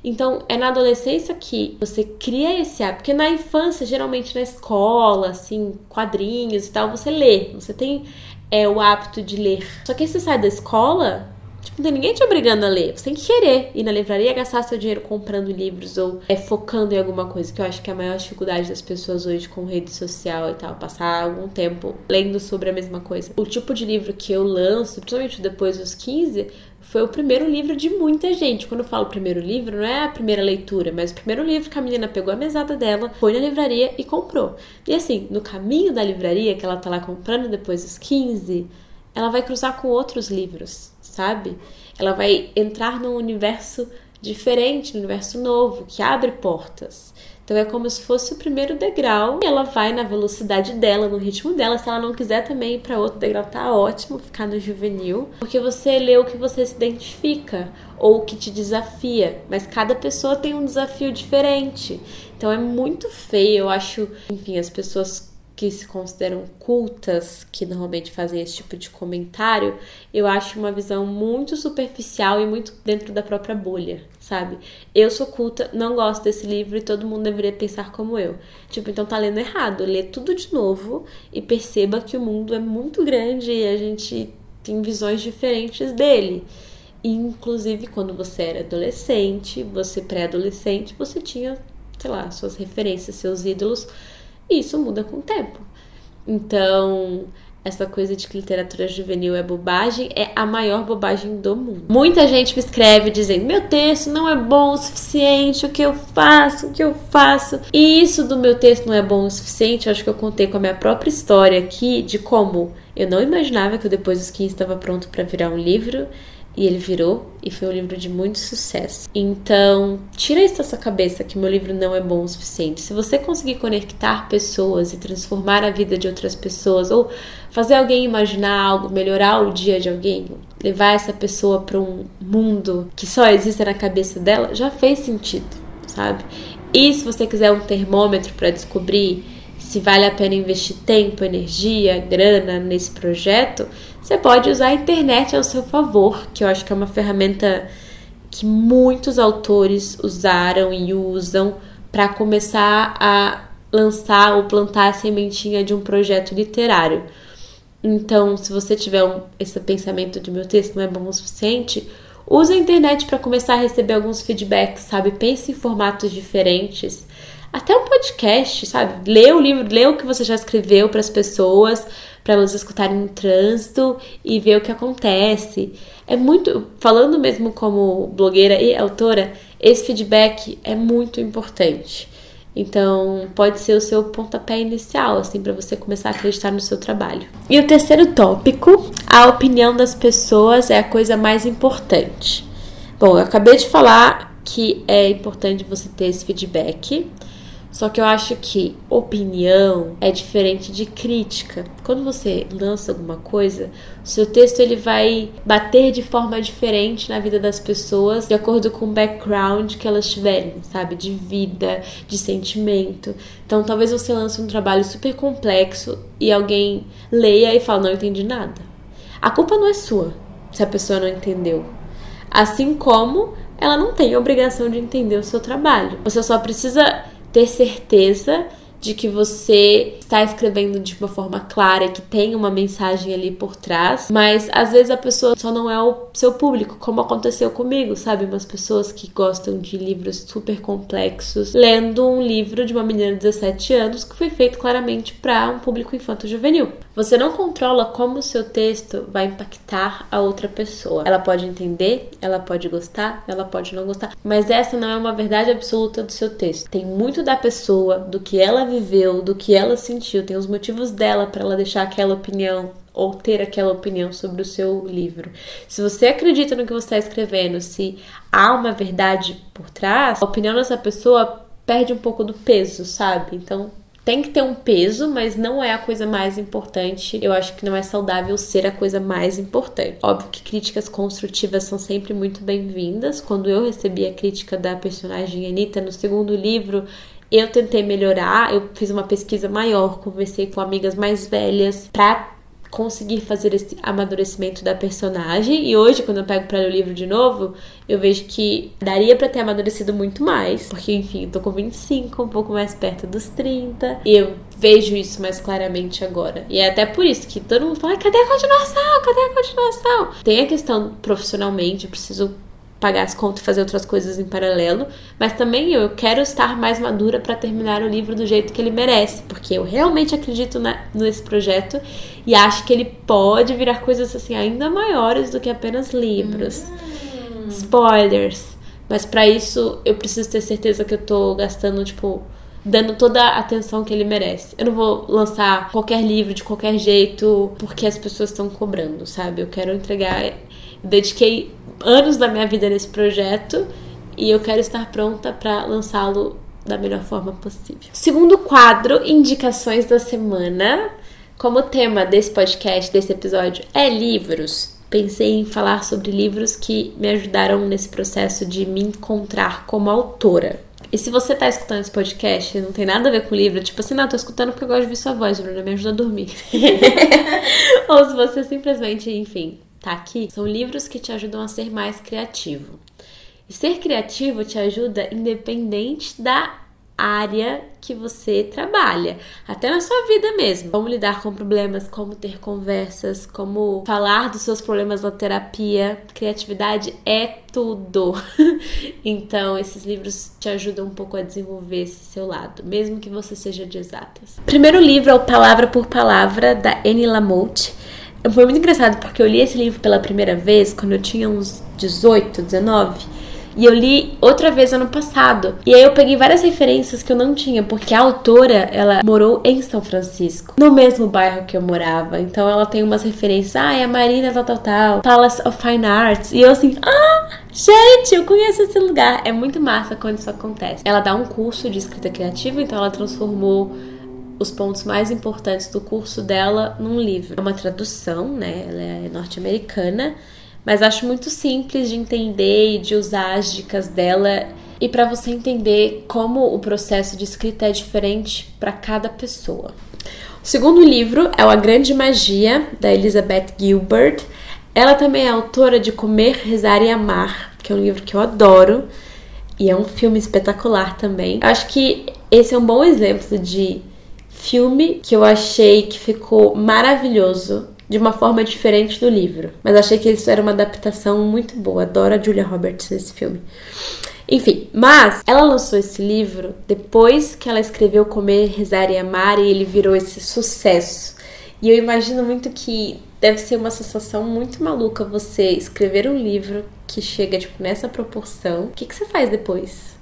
Então, é na adolescência que você cria esse hábito. Porque na infância, geralmente na escola, assim, quadrinhos e tal, você lê. Você tem é, o hábito de ler. Só que aí você sai da escola, tipo, não tem ninguém te obrigando a ler. Você tem que querer ir na livraria, gastar seu dinheiro comprando livros ou é, focando em alguma coisa. Que eu acho que é a maior dificuldade das pessoas hoje com rede social e tal. Passar algum tempo lendo sobre a mesma coisa. O tipo de livro que eu lanço, principalmente depois dos 15 foi o primeiro livro de muita gente. Quando eu falo primeiro livro, não é a primeira leitura, mas o primeiro livro que a menina pegou a mesada dela, foi na livraria e comprou. E assim, no caminho da livraria, que ela tá lá comprando depois dos 15, ela vai cruzar com outros livros, sabe? Ela vai entrar num universo diferente, num universo novo, que abre portas. Então é como se fosse o primeiro degrau e ela vai na velocidade dela, no ritmo dela. Se ela não quiser também ir para outro degrau, tá ótimo ficar no juvenil, porque você lê o que você se identifica ou o que te desafia, mas cada pessoa tem um desafio diferente. Então é muito feio, eu acho, enfim, as pessoas que se consideram cultas, que normalmente fazem esse tipo de comentário, eu acho uma visão muito superficial e muito dentro da própria bolha, sabe? Eu sou culta, não gosto desse livro e todo mundo deveria pensar como eu. Tipo, então tá lendo errado. Lê tudo de novo e perceba que o mundo é muito grande e a gente tem visões diferentes dele. Inclusive, quando você era adolescente, você pré-adolescente, você tinha, sei lá, suas referências, seus ídolos e isso muda com o tempo. Então, essa coisa de que literatura juvenil é bobagem é a maior bobagem do mundo. Muita gente me escreve dizendo: meu texto não é bom o suficiente, o que eu faço, o que eu faço. E isso do meu texto não é bom o suficiente, eu acho que eu contei com a minha própria história aqui de como eu não imaginava que o Depois dos 15 estava pronto para virar um livro. E ele virou e foi um livro de muito sucesso. Então, tira isso da sua cabeça que meu livro não é bom o suficiente. Se você conseguir conectar pessoas e transformar a vida de outras pessoas, ou fazer alguém imaginar algo, melhorar o dia de alguém, levar essa pessoa para um mundo que só existe na cabeça dela, já fez sentido, sabe? E se você quiser um termômetro para descobrir se vale a pena investir tempo, energia, grana nesse projeto, você pode usar a internet ao seu favor, que eu acho que é uma ferramenta que muitos autores usaram e usam para começar a lançar ou plantar a sementinha de um projeto literário. Então, se você tiver um, esse pensamento de meu texto não é bom o suficiente, use a internet para começar a receber alguns feedbacks, sabe? Pense em formatos diferentes até um podcast, sabe? Lê o livro, lê o que você já escreveu para as pessoas, para elas escutarem no trânsito e ver o que acontece. É muito, falando mesmo como blogueira e autora, esse feedback é muito importante. Então, pode ser o seu pontapé inicial, assim, para você começar a acreditar no seu trabalho. E o terceiro tópico, a opinião das pessoas é a coisa mais importante. Bom, eu acabei de falar que é importante você ter esse feedback, só que eu acho que opinião é diferente de crítica. Quando você lança alguma coisa, o seu texto ele vai bater de forma diferente na vida das pessoas, de acordo com o background que elas tiverem, sabe? De vida, de sentimento. Então, talvez você lance um trabalho super complexo e alguém leia e fala: Não entendi nada. A culpa não é sua se a pessoa não entendeu. Assim como ela não tem a obrigação de entender o seu trabalho. Você só precisa ter certeza de que você está escrevendo de uma forma clara que tem uma mensagem ali por trás, mas às vezes a pessoa só não é o seu público, como aconteceu comigo, sabe? Umas pessoas que gostam de livros super complexos, lendo um livro de uma menina de 17 anos que foi feito claramente para um público infanto-juvenil. Você não controla como o seu texto vai impactar a outra pessoa. Ela pode entender, ela pode gostar, ela pode não gostar, mas essa não é uma verdade absoluta do seu texto. Tem muito da pessoa, do que ela viveu, do que ela sentiu, tem os motivos dela para ela deixar aquela opinião ou ter aquela opinião sobre o seu livro. Se você acredita no que você está escrevendo, se há uma verdade por trás, a opinião dessa pessoa perde um pouco do peso, sabe? Então tem que ter um peso, mas não é a coisa mais importante. Eu acho que não é saudável ser a coisa mais importante. Óbvio que críticas construtivas são sempre muito bem-vindas. Quando eu recebi a crítica da personagem Anitta no segundo livro, eu tentei melhorar, eu fiz uma pesquisa maior, conversei com amigas mais velhas pra conseguir fazer esse amadurecimento da personagem. E hoje, quando eu pego para ler o livro de novo, eu vejo que daria para ter amadurecido muito mais. Porque, enfim, eu tô com 25, um pouco mais perto dos 30. E eu vejo isso mais claramente agora. E é até por isso que todo mundo fala: cadê a continuação? Cadê a continuação? Tem a questão profissionalmente, eu preciso pagar as contas e fazer outras coisas em paralelo, mas também eu quero estar mais madura para terminar o livro do jeito que ele merece, porque eu realmente acredito na, nesse projeto e acho que ele pode virar coisas assim ainda maiores do que apenas livros. Hum. Spoilers. Mas para isso eu preciso ter certeza que eu tô gastando tipo dando toda a atenção que ele merece. Eu não vou lançar qualquer livro de qualquer jeito porque as pessoas estão cobrando, sabe? Eu quero entregar dediquei anos da minha vida nesse projeto e eu quero estar pronta para lançá-lo da melhor forma possível. Segundo quadro, indicações da semana. Como tema desse podcast, desse episódio é livros, pensei em falar sobre livros que me ajudaram nesse processo de me encontrar como autora. E se você tá escutando esse podcast e não tem nada a ver com livro, tipo assim, não, tô escutando porque eu gosto de ouvir sua voz, Bruna, me ajuda a dormir. Ou se você simplesmente, enfim, tá aqui, são livros que te ajudam a ser mais criativo. E ser criativo te ajuda independente da área que você trabalha, até na sua vida mesmo. Como lidar com problemas, como ter conversas, como falar dos seus problemas na terapia. Criatividade é tudo. então, esses livros te ajudam um pouco a desenvolver esse seu lado, mesmo que você seja de exatas. O primeiro livro é o Palavra por Palavra, da Annie Lamotte. Foi muito engraçado porque eu li esse livro pela primeira vez quando eu tinha uns 18, 19 e eu li outra vez ano passado. E aí eu peguei várias referências que eu não tinha, porque a autora, ela morou em São Francisco, no mesmo bairro que eu morava. Então ela tem umas referências, ah, é a Marina tal, tal, tal, Palace of Fine Arts. E eu assim, ah, gente, eu conheço esse lugar. É muito massa quando isso acontece. Ela dá um curso de escrita criativa, então ela transformou os pontos mais importantes do curso dela num livro. É uma tradução, né? Ela é norte-americana mas acho muito simples de entender e de usar as dicas dela e para você entender como o processo de escrita é diferente para cada pessoa. O segundo livro é o A Grande Magia, da Elizabeth Gilbert. Ela também é autora de Comer, Rezar e Amar, que é um livro que eu adoro e é um filme espetacular também. Acho que esse é um bom exemplo de filme que eu achei que ficou maravilhoso de uma forma diferente do livro. Mas achei que isso era uma adaptação muito boa. Adoro a Julia Roberts nesse filme. Enfim, mas ela lançou esse livro depois que ela escreveu Comer, Rezar e Amar e ele virou esse sucesso. E eu imagino muito que deve ser uma sensação muito maluca você escrever um livro que chega tipo nessa proporção. O que, que você faz depois?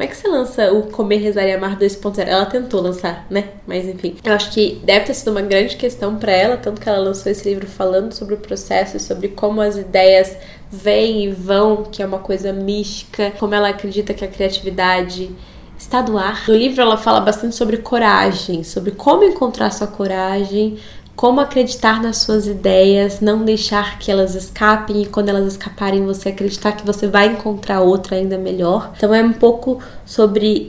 Como é que você lança o Comer, Rezar e Amar 2.0? Ela tentou lançar, né? Mas enfim. Eu acho que deve ter sido uma grande questão para ela, tanto que ela lançou esse livro falando sobre o processo e sobre como as ideias vêm e vão, que é uma coisa mística, como ela acredita que a criatividade está do ar. No livro ela fala bastante sobre coragem, sobre como encontrar sua coragem, como acreditar nas suas ideias, não deixar que elas escapem e quando elas escaparem você acreditar que você vai encontrar outra ainda melhor. Então é um pouco sobre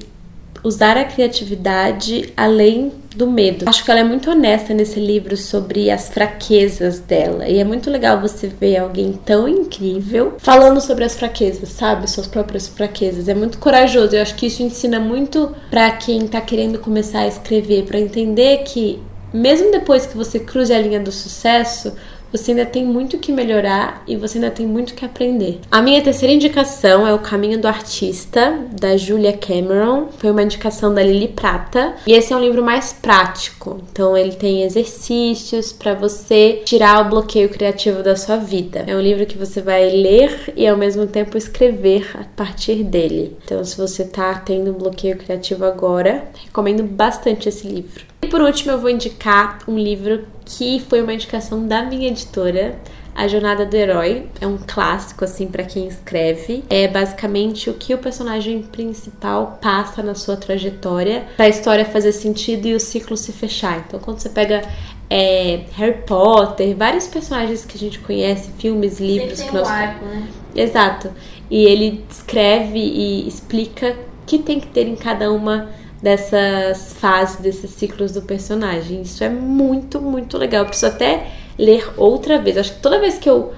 usar a criatividade além do medo. Acho que ela é muito honesta nesse livro sobre as fraquezas dela. E é muito legal você ver alguém tão incrível falando sobre as fraquezas, sabe? Suas próprias fraquezas. É muito corajoso. Eu acho que isso ensina muito para quem tá querendo começar a escrever, para entender que mesmo depois que você cruze a linha do sucesso, você ainda tem muito que melhorar e você ainda tem muito que aprender. A minha terceira indicação é O Caminho do Artista, da Julia Cameron. Foi uma indicação da Lili Prata. E esse é um livro mais prático. Então ele tem exercícios para você tirar o bloqueio criativo da sua vida. É um livro que você vai ler e ao mesmo tempo escrever a partir dele. Então se você tá tendo um bloqueio criativo agora, recomendo bastante esse livro. E por último, eu vou indicar um livro que foi uma indicação da minha editora. A Jornada do Herói é um clássico assim para quem escreve. É basicamente o que o personagem principal passa na sua trajetória para a história fazer sentido e o ciclo se fechar. Então, quando você pega é, Harry Potter, vários personagens que a gente conhece, filmes, livros que nós um arco, né? Exato. E ele escreve e explica o que tem que ter em cada uma dessas fases, desses ciclos do personagem. Isso é muito, muito legal. Eu preciso até ler outra vez. Acho que toda vez que eu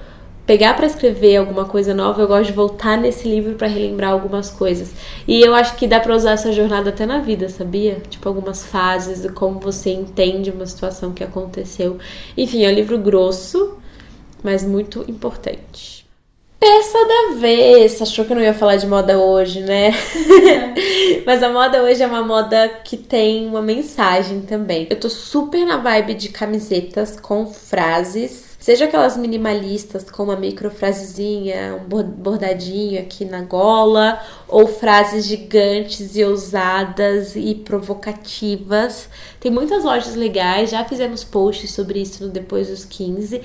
pegar para escrever alguma coisa nova, eu gosto de voltar nesse livro para relembrar algumas coisas. E eu acho que dá para usar essa jornada até na vida, sabia? Tipo algumas fases, como você entende uma situação que aconteceu. Enfim, é um livro grosso, mas muito importante. Peça da vez! Achou que eu não ia falar de moda hoje, né? Mas a moda hoje é uma moda que tem uma mensagem também. Eu tô super na vibe de camisetas com frases. Seja aquelas minimalistas com uma microfrasezinha, um bordadinho aqui na gola, ou frases gigantes e ousadas e provocativas. Tem muitas lojas legais, já fizemos posts sobre isso no Depois dos 15.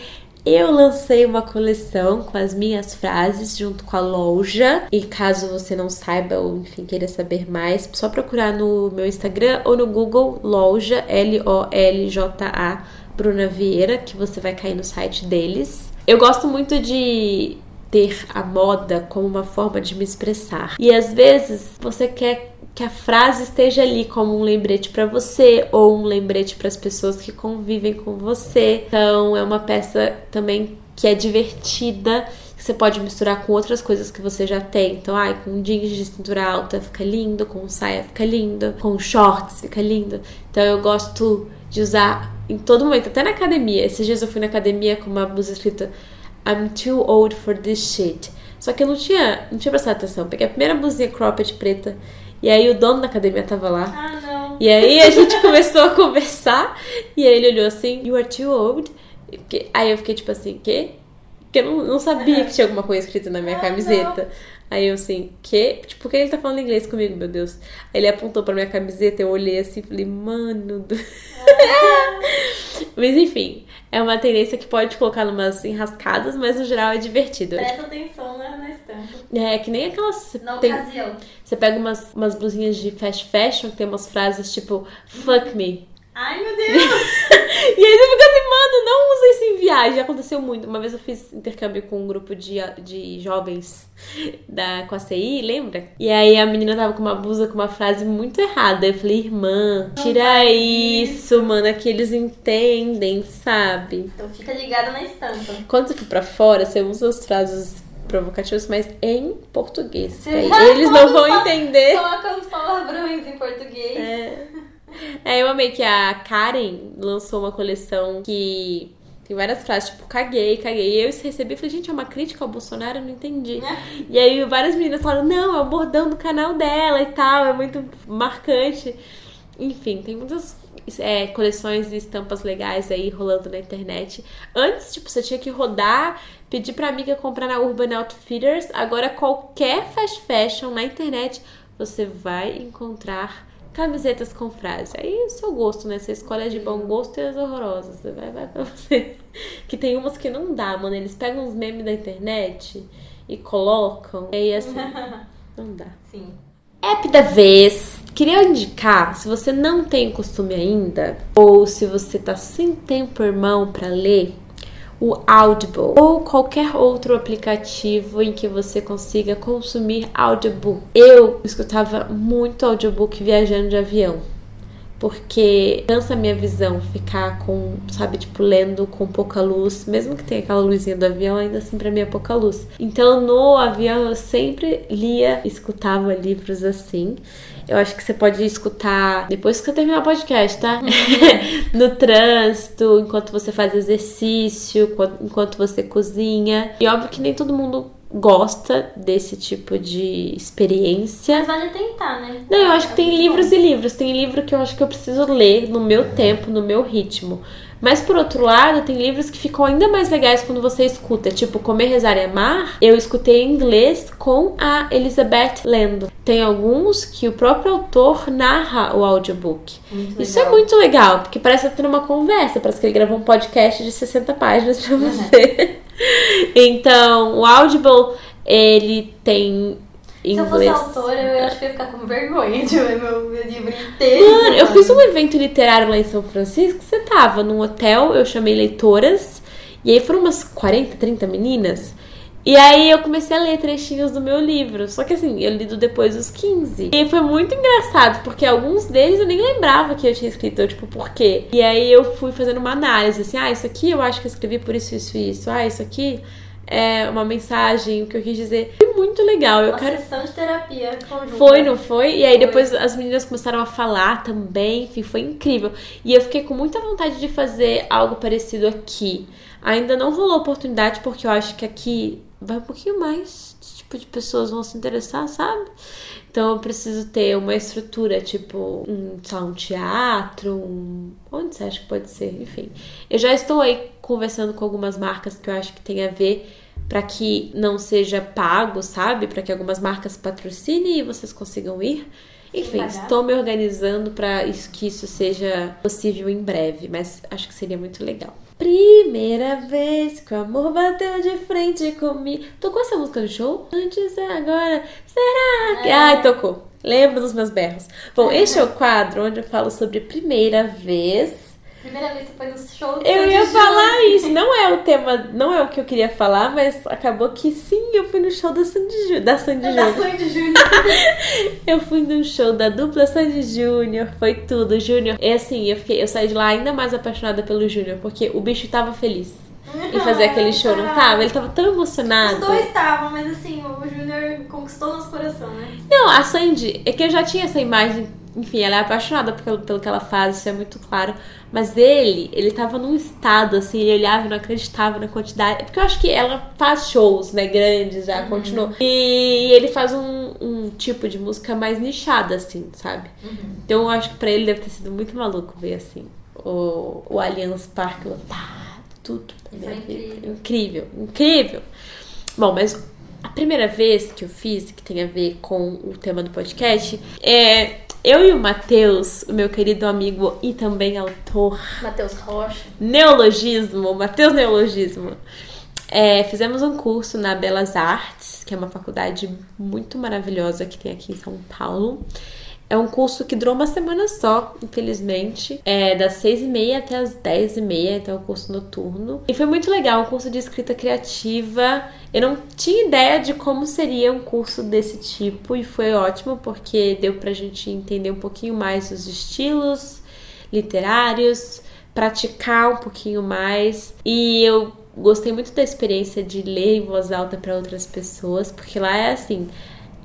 Eu lancei uma coleção com as minhas frases junto com a loja. E caso você não saiba ou enfim queira saber mais, só procurar no meu Instagram ou no Google loja L-O-L-J-A Bruna Vieira, que você vai cair no site deles. Eu gosto muito de ter a moda como uma forma de me expressar. E às vezes você quer que a frase esteja ali como um lembrete para você ou um lembrete para as pessoas que convivem com você. Então, é uma peça também que é divertida que você pode misturar com outras coisas que você já tem. Então, ai, com jeans de cintura alta fica lindo, com saia fica lindo, com shorts fica lindo. Então, eu gosto de usar em todo momento, até na academia. Esses dias eu fui na academia com uma blusa escrita I'm too old for this shit. Só que eu não tinha, não tinha prestado atenção. Peguei a primeira blusinha cropped preta e aí o dono da academia tava lá. Ah, não. E aí a gente começou a conversar e aí ele olhou assim, you are too old. Aí eu fiquei tipo assim, quê? Porque eu não, não sabia que tinha alguma coisa escrita na minha Ah, camiseta. não. Aí eu assim, que? Tipo, por que ele tá falando inglês comigo, meu Deus? Aí ele apontou pra minha camiseta, eu olhei assim e falei, mano. do- mas enfim, é uma tendência que pode colocar numas enrascadas, mas no geral é divertido. Presta atenção na, na estampa. É que nem aquelas. Na tem- ocasião. você pega umas, umas blusinhas de fast fashion que tem umas frases tipo, fuck me. Ai, meu Deus. E aí você fica assim, mano, não usa isso em viagem. Já aconteceu muito. Uma vez eu fiz intercâmbio com um grupo de, de jovens da, com a CI, lembra? E aí a menina tava com uma blusa com uma frase muito errada. Eu falei, irmã, tira isso, mano, é que eles entendem, sabe? Então fica ligada na estampa. Quando você for pra fora, você usa as frases provocativas, mas em português. Eles não vão entender. Coloca os palavrões em português. É. É, eu amei que a Karen lançou uma coleção que tem várias frases, tipo, caguei, caguei. E eu recebi e falei, gente, é uma crítica ao Bolsonaro? Eu não entendi. E aí várias meninas falaram, não, é o bordão do canal dela e tal, é muito marcante. Enfim, tem muitas é, coleções e estampas legais aí rolando na internet. Antes, tipo, você tinha que rodar, pedir pra amiga comprar na Urban Outfitters. Agora, qualquer fast fashion na internet, você vai encontrar camisetas com frase. Aí é o seu gosto, né? Você escolhe as de bom gosto e as horrorosas. Vai, vai pra você. Que tem umas que não dá, mano. Eles pegam uns memes da internet e colocam. E aí, assim, não dá. Sim. App da vez. Queria indicar, se você não tem costume ainda, ou se você tá sem tempo, irmão, pra ler, o Audible ou qualquer outro aplicativo em que você consiga consumir audiobook. Eu escutava muito audiobook viajando de avião. Porque cansa a minha visão ficar com, sabe, tipo, lendo com pouca luz. Mesmo que tenha aquela luzinha do avião, ainda assim pra mim é pouca luz. Então no avião eu sempre lia, escutava livros assim. Eu acho que você pode escutar depois que você terminar o podcast, tá? no trânsito, enquanto você faz exercício, enquanto você cozinha. E óbvio que nem todo mundo gosta desse tipo de experiência. Mas vale tentar, né? Não, eu acho que É tem livros e livros. Tem livro que eu acho que eu preciso ler no meu tempo, no meu ritmo. Mas por outro lado, tem livros que ficam ainda mais legais quando você escuta. Tipo, Comer, Rezar e Amar, eu escutei em inglês com a Elizabeth lendo. Tem alguns que o próprio autor narra o audiobook. Muito Isso é legal. muito legal, porque parece estar tendo uma conversa, parece que ele gravou um podcast de 60 páginas pra Uhum. você. então, o Audible, ele tem Se eu fosse inglês. autora, eu acho que ia ficar com vergonha de ler meu, meu livro inteiro. Mano, eu fiz um evento literário lá em São Francisco, você tava num hotel, eu chamei leitoras, e aí foram umas 40, 30 meninas. E aí eu comecei a ler trechinhos do meu livro. Só que assim, eu lido depois dos 15. E aí foi muito engraçado, porque alguns deles eu nem lembrava que eu tinha escrito, eu, tipo, por quê? E aí eu fui fazendo uma análise, assim, ah, isso aqui eu acho que eu escrevi por isso, isso e isso. Ah, isso aqui é uma mensagem, o que eu quis dizer. Foi muito legal. Eu Uma quero sessão de terapia conjunta. foi, não foi? E aí Foi. depois as meninas começaram a falar também, enfim, foi incrível. E eu fiquei com muita vontade de fazer algo parecido aqui. Ainda não rolou oportunidade, porque eu acho que aqui vai um pouquinho mais tipo de pessoas vão se interessar, sabe? Então eu preciso ter uma estrutura, tipo, um, sei lá, um teatro, um... onde você acha que pode ser? Enfim. Eu já estou aí conversando com algumas marcas que eu acho que tem a ver para que não seja pago, sabe? Para que algumas marcas patrocinem e vocês consigam ir. Enfim, estou me organizando para isso, que isso seja possível em breve, mas acho que seria muito legal. Primeira vez que o amor bateu de frente comigo. Tocou essa música no show? Antes agora. Será que. É. Ai, tocou. Lembro dos meus berros. Bom, este é o quadro onde eu falo sobre primeira vez. Primeira vez que você foi no show do Eu ia Júnior. falar isso, não é o tema, não é o que eu queria falar, mas acabou que sim, eu fui no show da Sandy, Ju- da Sandy Da Júnior. Sandy Júnior. Eu fui no show da dupla Sandy Júnior, foi tudo, Júnior. E assim, eu, fiquei, eu saí de lá ainda mais apaixonada pelo Júnior, porque o bicho tava feliz. em fazer aquele show, não tava? Ele tava tão emocionado. Os dois estavam, mas assim, o Júnior conquistou nosso coração, né? Não, a Sandy, é que eu já tinha essa imagem enfim, ela é apaixonada pelo, pelo que ela faz, isso é muito claro. Mas ele, ele tava num estado, assim, ele olhava e não acreditava na quantidade. Porque eu acho que ela faz shows, né, grandes, já uhum. continuou. E ele faz um, um tipo de música mais nichada, assim, sabe? Uhum. Então eu acho que pra ele deve ter sido muito maluco ver, assim, o, o Allianz Parque tá tudo. Incrível. incrível, incrível. Bom, mas a primeira vez que eu fiz, que tem a ver com o tema do podcast, é eu e o Matheus, o meu querido amigo e também autor. Matheus Rocha. Neologismo, Matheus Neologismo. É, fizemos um curso na Belas Artes, que é uma faculdade muito maravilhosa que tem aqui em São Paulo. É um curso que durou uma semana só, infelizmente. É das seis e meia até as dez e meia, então é um curso noturno. E foi muito legal, um curso de escrita criativa. Eu não tinha ideia de como seria um curso desse tipo e foi ótimo porque deu pra gente entender um pouquinho mais os estilos literários, praticar um pouquinho mais. E eu gostei muito da experiência de ler em voz alta para outras pessoas, porque lá é assim,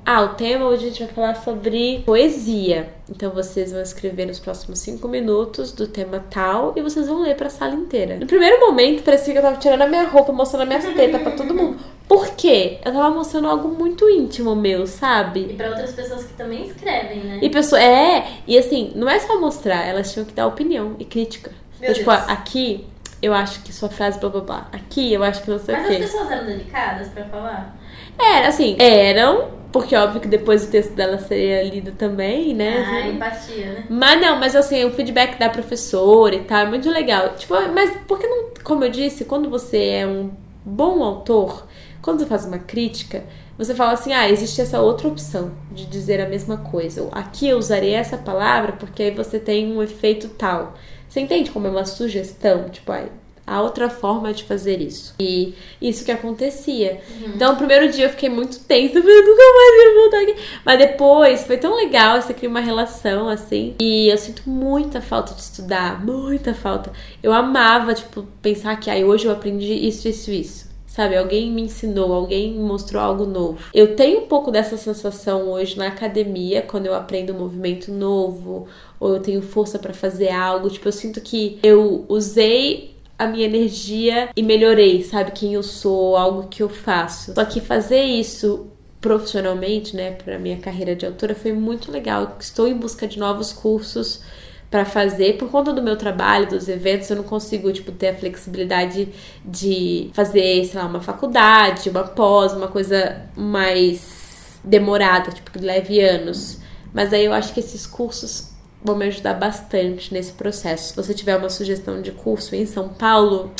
ah, o tema hoje a gente vai falar sobre poesia. Então vocês vão escrever nos próximos cinco minutos do tema tal e vocês vão ler pra sala inteira. No primeiro momento, parecia que eu tava tirando a minha roupa, mostrando a minha tetas pra todo mundo. Por quê? Eu tava mostrando algo muito íntimo meu, sabe? E pra outras pessoas que também escrevem, né? E pessoa, é, e assim, não é só mostrar, elas tinham que dar opinião e crítica. Meu então, tipo, aqui eu acho que sua frase blá blá blá. Aqui eu acho que não sei Mas o quê. Mas as pessoas eram delicadas pra falar? Era, assim, eram, porque óbvio que depois o texto dela seria lido também, né? Ah, empatia, né? Mas não, mas assim, o feedback da professora e tal é muito legal. Tipo, mas porque não, como eu disse, quando você é um bom autor, quando você faz uma crítica, você fala assim: ah, existe essa outra opção de dizer a mesma coisa. Ou aqui eu usarei essa palavra porque aí você tem um efeito tal. Você entende como é uma sugestão? Tipo, ah, a outra forma de fazer isso. E isso que acontecia. Uhum. Então, o primeiro dia eu fiquei muito tensa, eu nunca mais ia voltar aqui. Mas depois foi tão legal, você cria uma relação assim. E eu sinto muita falta de estudar, muita falta. Eu amava, tipo, pensar que aí hoje eu aprendi isso, isso, isso. Sabe, alguém me ensinou, alguém me mostrou algo novo. Eu tenho um pouco dessa sensação hoje na academia, quando eu aprendo um movimento novo, ou eu tenho força para fazer algo. Tipo, eu sinto que eu usei a minha energia e melhorei, sabe, quem eu sou, algo que eu faço. Só que fazer isso profissionalmente, né, para minha carreira de autora foi muito legal. Estou em busca de novos cursos para fazer por conta do meu trabalho, dos eventos, eu não consigo tipo ter a flexibilidade de fazer, sei lá, uma faculdade, uma pós, uma coisa mais demorada, tipo que leve anos. Mas aí eu acho que esses cursos vão me ajudar bastante nesse processo. Se você tiver uma sugestão de curso em São Paulo,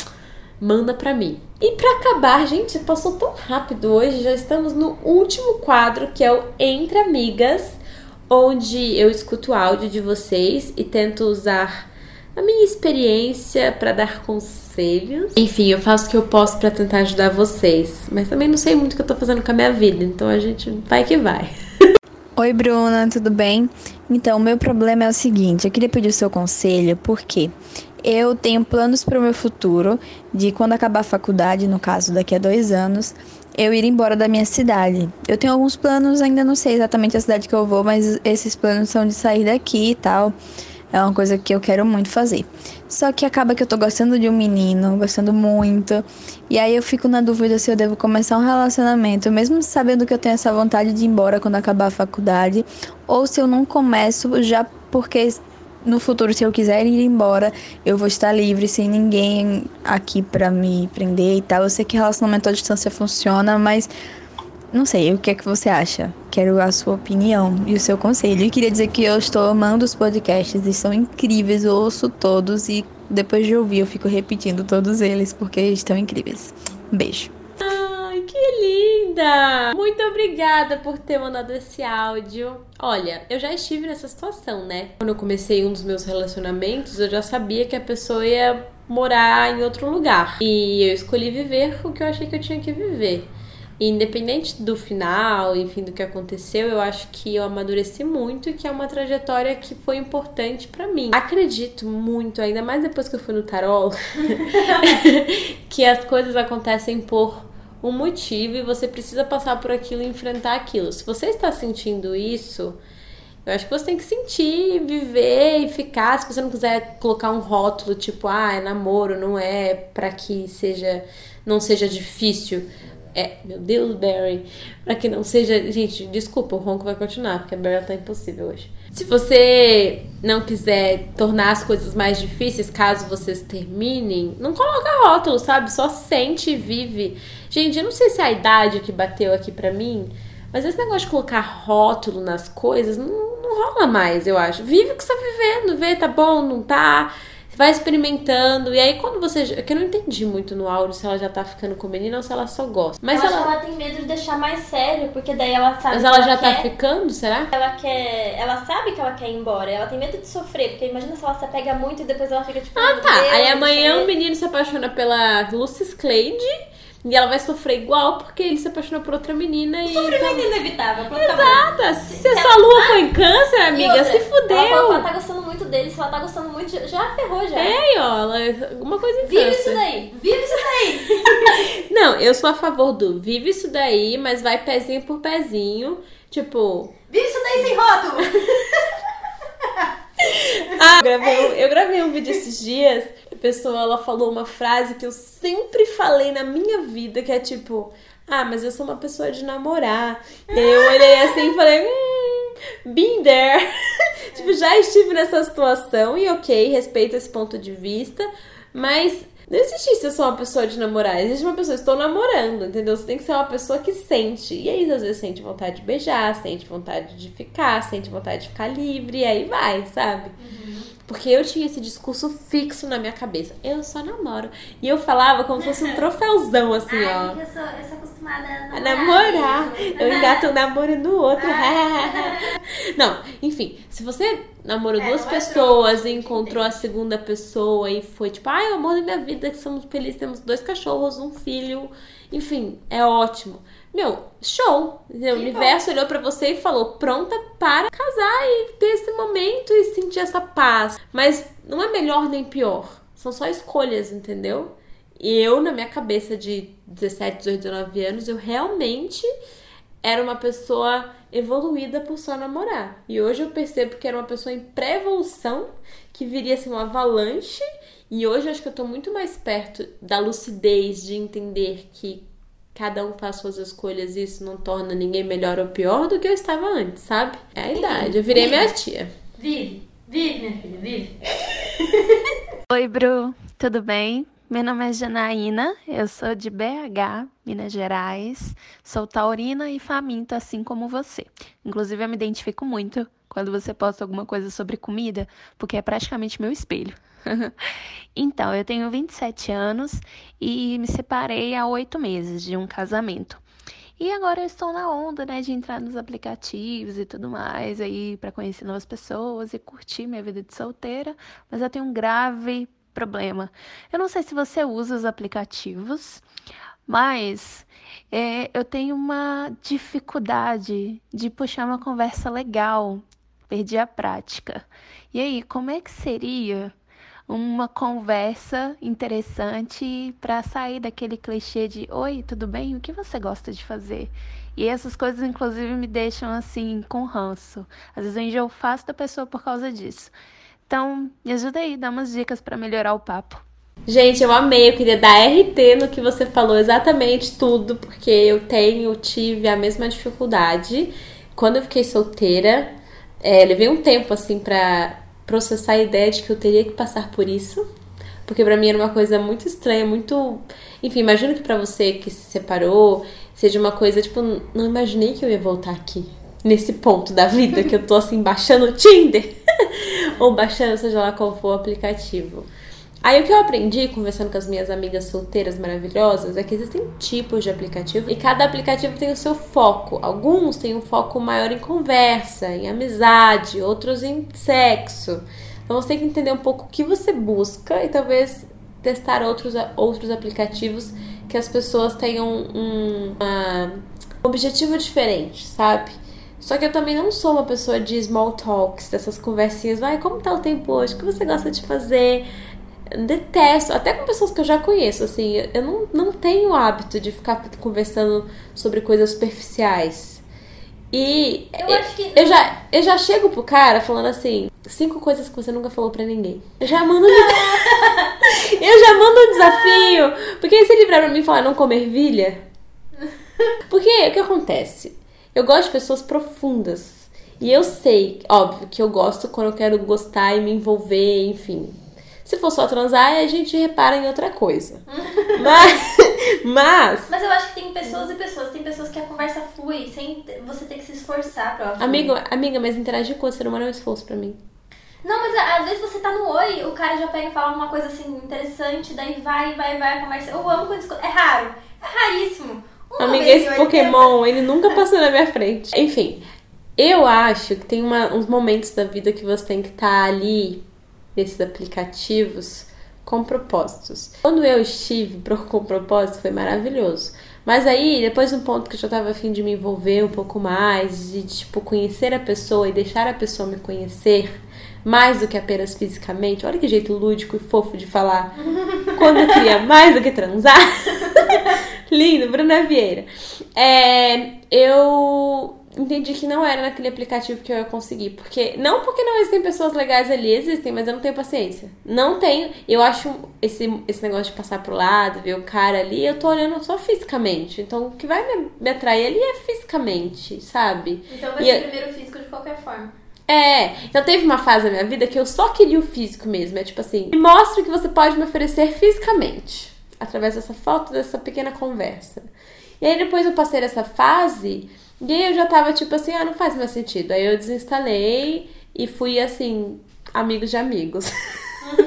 manda para mim. E para acabar, gente, passou tão rápido hoje, já estamos no último quadro que é o Entre Amigas, onde eu escuto o áudio de vocês e tento usar a minha experiência para dar conselhos. Enfim, eu faço o que eu posso para tentar ajudar vocês, mas também não sei muito o que eu tô fazendo com a minha vida, então a gente vai que vai. Oi, Bruna, tudo bem? Então, meu problema é o seguinte: eu queria pedir o seu conselho, porque eu tenho planos para o meu futuro, de quando acabar a faculdade, no caso daqui a dois anos, eu ir embora da minha cidade. Eu tenho alguns planos, ainda não sei exatamente a cidade que eu vou, mas esses planos são de sair daqui e tal. É uma coisa que eu quero muito fazer. Só que acaba que eu tô gostando de um menino, gostando muito. E aí eu fico na dúvida se eu devo começar um relacionamento, mesmo sabendo que eu tenho essa vontade de ir embora quando acabar a faculdade, ou se eu não começo já porque no futuro, se eu quiser ir embora, eu vou estar livre, sem ninguém aqui para me prender e tal. Eu sei que relacionamento à distância funciona, mas não sei, o que é que você acha? Quero a sua opinião e o seu conselho. E queria dizer que eu estou amando os podcasts, eles são incríveis, eu ouço todos e depois de ouvir eu fico repetindo todos eles porque estão incríveis. Um beijo. Ai, que linda! Muito obrigada por ter mandado esse áudio. Olha, eu já estive nessa situação, né? Quando eu comecei um dos meus relacionamentos, eu já sabia que a pessoa ia morar em outro lugar. E eu escolhi viver o que eu achei que eu tinha que viver. E independente do final, enfim, do que aconteceu, eu acho que eu amadureci muito e que é uma trajetória que foi importante para mim. Acredito muito, ainda mais depois que eu fui no tarol, que as coisas acontecem por um motivo e você precisa passar por aquilo e enfrentar aquilo. Se você está sentindo isso, eu acho que você tem que sentir, viver e ficar. Se você não quiser colocar um rótulo tipo, ah, é namoro, não é para que seja não seja difícil. É, meu Deus, Barry. Pra que não seja. Gente, desculpa, o ronco vai continuar, porque a Barry tá impossível hoje. Se você não quiser tornar as coisas mais difíceis, caso vocês terminem, não coloca rótulo, sabe? Só sente e vive. Gente, eu não sei se é a idade que bateu aqui pra mim, mas esse negócio de colocar rótulo nas coisas não, não rola mais, eu acho. Vive o que você tá vivendo, vê, tá bom, não tá vai experimentando. E aí, quando você. É que eu não entendi muito no áudio se ela já tá ficando com o menino ou se ela só gosta. Mas ela... ela tem medo de deixar mais sério, porque daí ela sabe. Mas ela, ela já tá quer... tá ficando, será? Ela quer. Ela sabe que ela quer ir embora. Ela tem medo de sofrer, porque imagina se ela se apega muito e depois ela fica tipo. Ah, tá. Aí amanhã o menino se apaixona pela Lucy Clade. E ela vai sofrer igual porque ele se apaixonou por outra menina e. Sofrimento então... inevitável. Exato. Tá se, se a sua lua foi em câncer, amiga, outra, se fudeu. Ela, ela tá gostando muito dele, se ela tá gostando muito, já ferrou já. É, ó, ela, alguma coisa em Vive isso daí, vive isso daí. Não, eu sou a favor do vive isso daí, mas vai pezinho por pezinho. Tipo. Vive isso daí sem rótulo! ah, eu gravei, eu gravei um vídeo esses dias pessoa ela falou uma frase que eu sempre falei na minha vida, que é tipo, ah, mas eu sou uma pessoa de namorar. E aí eu olhei assim e falei, hum, been there. tipo, já estive nessa situação e ok, respeito esse ponto de vista, mas não existe se eu sou uma pessoa de namorar. Existe uma pessoa, estou namorando, entendeu? Você tem que ser uma pessoa que sente. E aí, às vezes, sente vontade de beijar, sente vontade de ficar, sente vontade de ficar livre, e aí vai, sabe? Uhum. Porque eu tinha esse discurso fixo na minha cabeça. Eu só namoro. E eu falava como se fosse um troféuzão, assim, Ai, ó. Eu sou, eu sou acostumada a namorar. A namorar. Eu engato um namoro no outro. não, enfim. Se você namorou é, duas é pessoas e encontrou a segunda pessoa e foi tipo, ai, o amor da minha vida, que somos felizes, temos dois cachorros, um filho. Enfim, é ótimo. Meu, show! O universo bom. olhou para você e falou: pronta para casar e ter esse momento e sentir essa paz. Mas não é melhor nem pior. São só escolhas, entendeu? E eu, na minha cabeça de 17, 18, 19 anos, eu realmente era uma pessoa evoluída por só namorar. E hoje eu percebo que era uma pessoa em pré-evolução, que viria assim uma avalanche. E hoje eu acho que eu tô muito mais perto da lucidez de entender que cada um faz suas escolhas e isso não torna ninguém melhor ou pior do que eu estava antes, sabe? É a idade. Eu virei vive. minha tia. Vive, vive, minha filha, vive. Oi, Bru, tudo bem? Meu nome é Janaína, eu sou de BH, Minas Gerais. Sou taurina e faminta, assim como você. Inclusive, eu me identifico muito quando você posta alguma coisa sobre comida, porque é praticamente meu espelho. então, eu tenho 27 anos e me separei há oito meses de um casamento. E agora eu estou na onda, né, de entrar nos aplicativos e tudo mais, aí para conhecer novas pessoas e curtir minha vida de solteira, mas eu tenho um grave problema. Eu não sei se você usa os aplicativos, mas é, eu tenho uma dificuldade de puxar uma conversa legal. Perdi a prática. E aí, como é que seria uma conversa interessante para sair daquele clichê de oi, tudo bem? O que você gosta de fazer? E essas coisas, inclusive, me deixam assim com ranço. Às vezes eu faço da pessoa por causa disso. Então, me ajuda aí, dá umas dicas para melhorar o papo. Gente, eu amei, eu queria dar RT no que você falou, exatamente tudo, porque eu tenho, tive a mesma dificuldade. Quando eu fiquei solteira, é, levei um tempo assim pra processar a ideia de que eu teria que passar por isso. Porque para mim era uma coisa muito estranha, muito. Enfim, imagino que para você que se separou seja uma coisa tipo, não imaginei que eu ia voltar aqui. Nesse ponto da vida que eu tô assim, baixando o Tinder. Ou baixando, seja lá qual for o aplicativo. Aí o que eu aprendi conversando com as minhas amigas solteiras maravilhosas é que existem tipos de aplicativo e cada aplicativo tem o seu foco. Alguns têm um foco maior em conversa, em amizade, outros em sexo. Então você tem que entender um pouco o que você busca e talvez testar outros, outros aplicativos que as pessoas tenham um, uma, um objetivo diferente, sabe? Só que eu também não sou uma pessoa de small talks, dessas conversinhas, vai, como tá o tempo hoje? O que você gosta de fazer? detesto, até com pessoas que eu já conheço, assim, eu não, não tenho o hábito de ficar conversando sobre coisas superficiais. E eu, acho que... eu, já, eu já chego pro cara falando assim, cinco coisas que você nunca falou para ninguém. Eu já mando um Eu já mando um desafio. Porque se ele virar pra mim e falar não comer ervilha. Porque o que acontece? Eu gosto de pessoas profundas. E eu sei, óbvio, que eu gosto quando eu quero gostar e me envolver, enfim. Se for só transar, a gente repara em outra coisa. mas, mas. Mas eu acho que tem pessoas e pessoas. Tem pessoas que a conversa flui sem você ter que se esforçar pra Amigo, amiga, mas interagir com o ser humano é um esforço pra mim. Não, mas às vezes você tá no oi, o cara já pega e fala uma coisa assim interessante, daí vai, vai, vai a conversa. Eu amo quando É raro. É raríssimo. Amiga, esse Pokémon, ele nunca passou na minha frente. Enfim, eu acho que tem uma, uns momentos da vida que você tem que estar tá ali nesses aplicativos com propósitos. Quando eu estive com propósito foi maravilhoso. Mas aí, depois de um ponto que eu já tava afim de me envolver um pouco mais, de tipo conhecer a pessoa e deixar a pessoa me conhecer mais do que apenas fisicamente. Olha que jeito lúdico e fofo de falar. Quando eu queria mais do que transar. Lindo, Bruna Vieira. É, eu entendi que não era naquele aplicativo que eu ia conseguir. Porque, não porque não existem pessoas legais ali, existem, mas eu não tenho paciência. Não tenho. Eu acho esse, esse negócio de passar pro lado, ver o cara ali, eu tô olhando só fisicamente. Então, o que vai me, me atrair ali é fisicamente, sabe? Então vai e ser eu... primeiro físico de qualquer forma. É, então teve uma fase da minha vida que eu só queria o físico mesmo. É tipo assim, me mostra o que você pode me oferecer fisicamente. Através dessa foto, dessa pequena conversa. E aí depois eu passei essa fase e aí eu já tava tipo assim, ah, não faz mais sentido. Aí eu desinstalei e fui assim, amigos de amigos.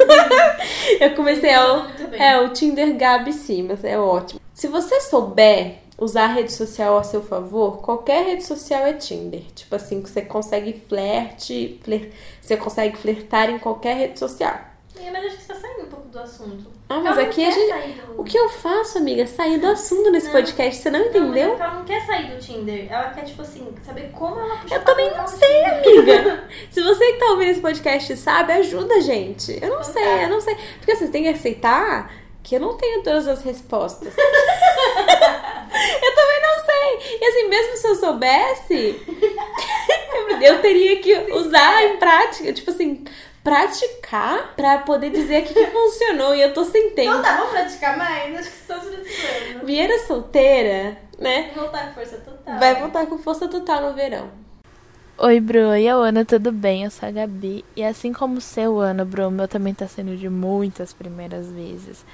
eu comecei ao, é, o Tinder Gabi Simas, é ótimo. Se você souber usar a rede social a seu favor, qualquer rede social é Tinder. Tipo assim, você consegue flerte, flir, você consegue flertar em qualquer rede social. É, mas acho que você tá saindo um pouco do assunto. Ah, mas aqui a gente. Do... O que eu faço, amiga? Sair do assunto nesse não. podcast. Você não entendeu? Não, ela não quer sair do Tinder. Ela quer, tipo assim, saber como ela puxa Eu também não sei, amiga. Se você que tá ouvindo esse podcast sabe, ajuda a gente. Eu não então sei, tá. eu não sei. Porque assim, você tem que aceitar que eu não tenho todas as respostas. eu também não sei. E assim, mesmo se eu soubesse, eu teria que usar em prática. Tipo assim, praticar pra poder dizer aqui que funcionou e eu tô sem tempo. Não tá, vamos praticar mais? Acho que estamos precisando. Vieira solteira, né? Vai voltar com força total. Vai voltar com força total no verão. Oi, Bru. E eu, Ana, tudo bem? Eu sou a Gabi. E assim como o seu, Ana, Bru, o meu também tá sendo de muitas primeiras vezes.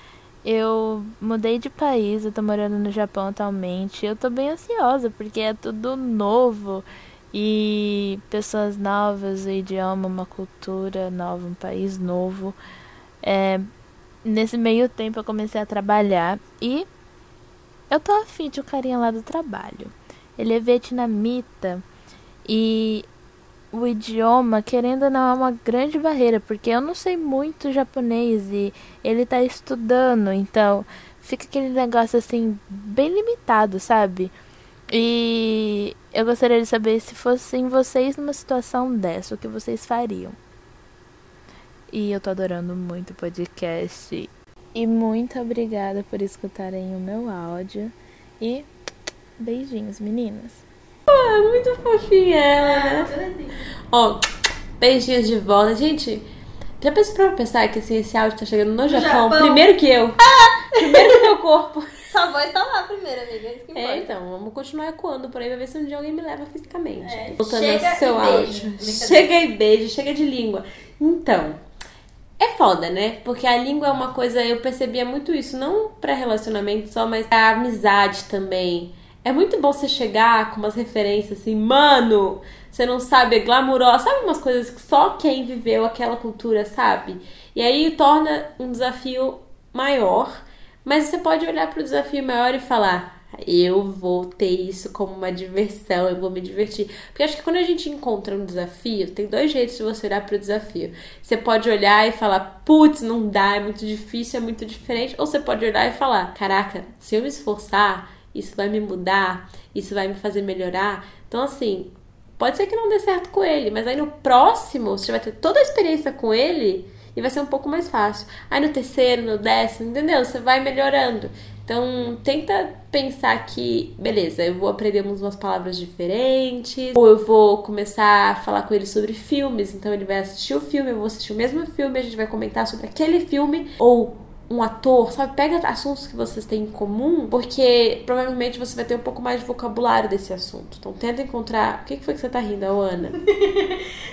Eu mudei de país, eu tô morando no Japão atualmente. Eu tô bem ansiosa, porque é tudo novo e pessoas novas, um idioma, uma cultura nova, um país novo. É, nesse meio tempo eu comecei a trabalhar e eu tô afim de um carinha lá do trabalho. Ele é vietnamita e o idioma, querendo ou não, é uma grande barreira, porque eu não sei muito japonês e ele tá estudando, então fica aquele negócio assim, bem limitado, sabe? E eu gostaria de saber se fossem vocês numa situação dessa, o que vocês fariam. E eu tô adorando muito o podcast. E muito obrigada por escutarem o meu áudio. E beijinhos, meninas. Ah, muito fofinha ela, né? Ó, beijinhos de volta. Gente, já pensou pra pensar que assim, esse áudio tá chegando no, no Japão, Japão, primeiro que eu? Ah! Primeiro que meu corpo. Sua voz tá lá primeiro, amiga. É, isso que é, então, vamos continuar ecoando por aí pra ver se um dia alguém me leva fisicamente. É, Voltando ao seu áudio. Chega e beijo, chega de língua. Então, é foda, né? Porque a língua é uma coisa, eu percebia muito isso, não pra relacionamento só, mas pra amizade também. É muito bom você chegar com umas referências assim, mano, você não sabe, é glamurosa, sabe umas coisas que só quem viveu aquela cultura sabe? E aí torna um desafio maior mas você pode olhar para o desafio maior e falar: Eu vou ter isso como uma diversão, eu vou me divertir. Porque acho que quando a gente encontra um desafio, tem dois jeitos de você olhar para o desafio. Você pode olhar e falar, putz, não dá, é muito difícil, é muito diferente. Ou você pode olhar e falar, caraca, se eu me esforçar, isso vai me mudar, isso vai me fazer melhorar. Então, assim, pode ser que não dê certo com ele, mas aí no próximo, você vai ter toda a experiência com ele e vai ser um pouco mais fácil. Aí no terceiro, no décimo, entendeu? Você vai melhorando. Então, tenta pensar que, beleza, eu vou aprender umas palavras diferentes, ou eu vou começar a falar com ele sobre filmes, então ele vai assistir o filme, eu vou assistir o mesmo filme, a gente vai comentar sobre aquele filme, ou um ator, sabe? Pega assuntos que vocês têm em comum, porque provavelmente você vai ter um pouco mais de vocabulário desse assunto. Então tenta encontrar. O que foi que você tá rindo, Ana?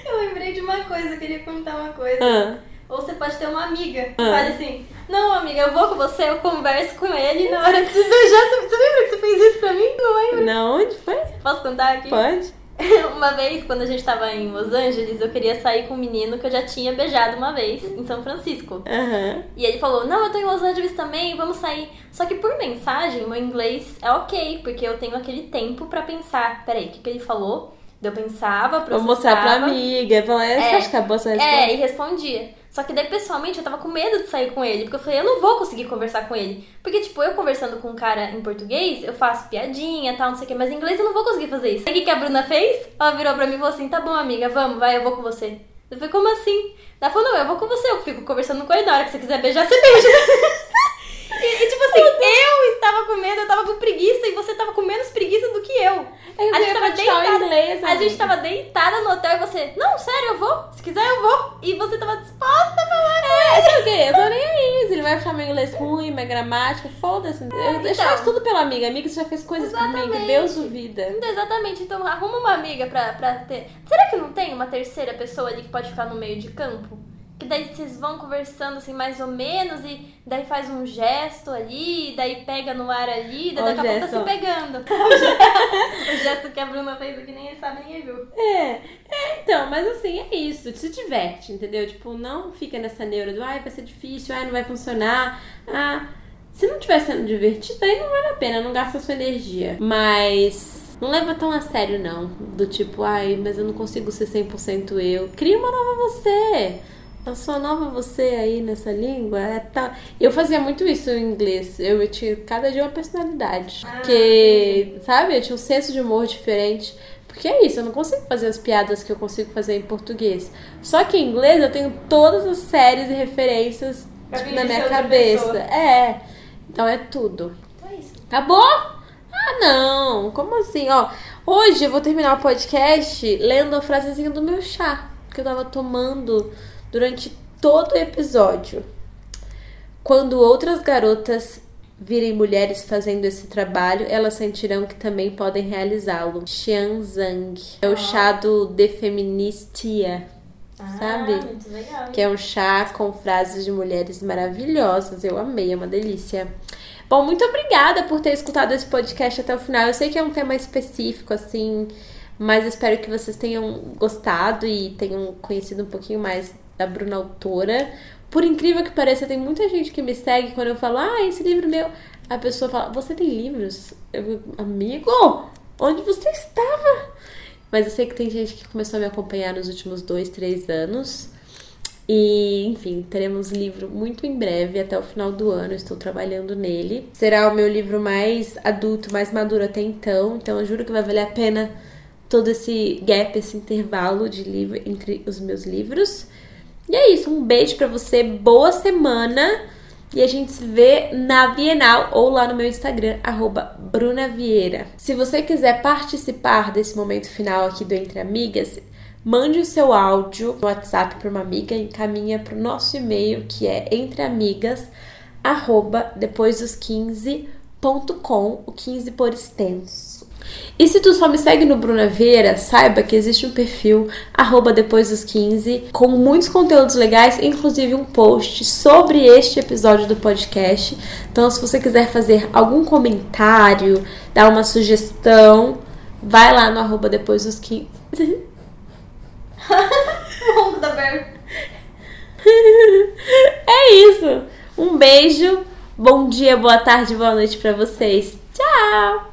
eu lembrei de uma coisa, eu queria contar uma coisa. Ah. Ou você pode ter uma amiga que ah. fale assim: Não, amiga, eu vou com você, eu converso com ele na hora de se beijar. Você, você lembra que você fez isso pra mim? Não lembro. Não, onde foi? Posso contar aqui? Pode. uma vez, quando a gente tava em Los Angeles, eu queria sair com um menino que eu já tinha beijado uma vez em São Francisco. Uhum. E ele falou: Não, eu tô em Los Angeles também, vamos sair. Só que por mensagem, meu inglês é ok, porque eu tenho aquele tempo para pensar. Peraí, o que, que ele falou? Eu pensava, processava... Vou mostrar pra amiga, falar, é, você acha que acabou essa resposta? É, e respondia. Só que daí, pessoalmente, eu tava com medo de sair com ele. Porque eu falei, eu não vou conseguir conversar com ele. Porque, tipo, eu conversando com um cara em português, eu faço piadinha tal, não sei o quê. Mas em inglês eu não vou conseguir fazer isso. Aí o que, que a Bruna fez? Ela virou pra mim e falou assim, tá bom, amiga, vamos, vai, eu vou com você. Eu falei, como assim? Ela falou, não, eu vou com você, eu fico conversando com ele. Na hora que você quiser beijar, você beija. E, e, tipo eu estava com medo, eu tava com preguiça e você tava com menos preguiça do que eu. eu a gente tava deitada. Inglês, a gente tava deitada no hotel e você, não, sério, eu vou. Se quiser, eu vou. E você tava disposta a falar. É, sabe o quê? Eu tô nem aí. Se ele vai achar meu inglês ruim, minha gramática, foda-se. Eu então, deixo tudo pela amiga. Amiga, você já fez coisas comigo. Deus duvida. Então, exatamente. Então arruma uma amiga pra, pra ter. Será que não tem uma terceira pessoa ali que pode ficar no meio de campo? Que daí vocês vão conversando assim mais ou menos e daí faz um gesto ali, daí pega no ar ali, daí daqui a pouco tá se pegando. o gesto que a Bruna fez aqui nem sabe, ninguém viu. É, é, então, mas assim, é isso, se diverte, entendeu? Tipo, não fica nessa neura do ai, vai ser difícil, ai, não vai funcionar. Ah, se não estiver sendo divertido, aí não vale a pena, não gasta sua energia. Mas não leva tão a sério, não. Do tipo, ai, mas eu não consigo ser 100% eu. Cria uma nova você. Eu sou nova você aí nessa língua. É tá... Eu fazia muito isso em inglês. Eu, eu tinha cada dia uma personalidade. Ah, porque, sabe, eu tinha um senso de humor diferente. Porque é isso, eu não consigo fazer as piadas que eu consigo fazer em português. Só que em inglês eu tenho todas as séries e referências tipo, na minha cabeça. É. Então é tudo. Então é isso. Acabou? Ah, não. Como assim? Ó, hoje eu vou terminar o podcast lendo a frasezinha do meu chá. Que eu tava tomando durante todo o episódio. Quando outras garotas virem mulheres fazendo esse trabalho, elas sentirão que também podem realizá-lo. Xian Zhang. É o chá do De Feministia. Ah, sabe? Muito legal. Que é um chá com frases de mulheres maravilhosas. Eu amei, é uma delícia. Bom, muito obrigada por ter escutado esse podcast até o final. Eu sei que é um tema específico, assim, mas espero que vocês tenham gostado e tenham conhecido um pouquinho mais da Bruna Autora. Por incrível que pareça, tem muita gente que me segue quando eu falo, ah, esse livro meu. A pessoa fala, você tem livros? Eu, amigo, onde você estava? Mas eu sei que tem gente que começou a me acompanhar nos últimos dois, três anos. E, enfim, teremos livro muito em breve, até o final do ano. Estou trabalhando nele. Será o meu livro mais adulto, mais maduro até então. Então, eu juro que vai valer a pena todo esse gap, esse intervalo de livro entre os meus livros. E é isso, um beijo para você, boa semana. E a gente se vê na Bienal ou lá no meu Instagram, arroba Bruna Vieira. Se você quiser participar desse momento final aqui do Entre Amigas, mande o seu áudio no WhatsApp para uma amiga, encaminha para o nosso e-mail que é entreamigas, arroba depois dos 15.com, o 15 por extenso. E se tu só me segue no Bruna Vieira, saiba que existe um perfil, arroba depois dos 15, com muitos conteúdos legais, inclusive um post sobre este episódio do podcast. Então, se você quiser fazer algum comentário, dar uma sugestão, vai lá no arroba depois dos 15. é isso. Um beijo, bom dia, boa tarde, boa noite para vocês. Tchau!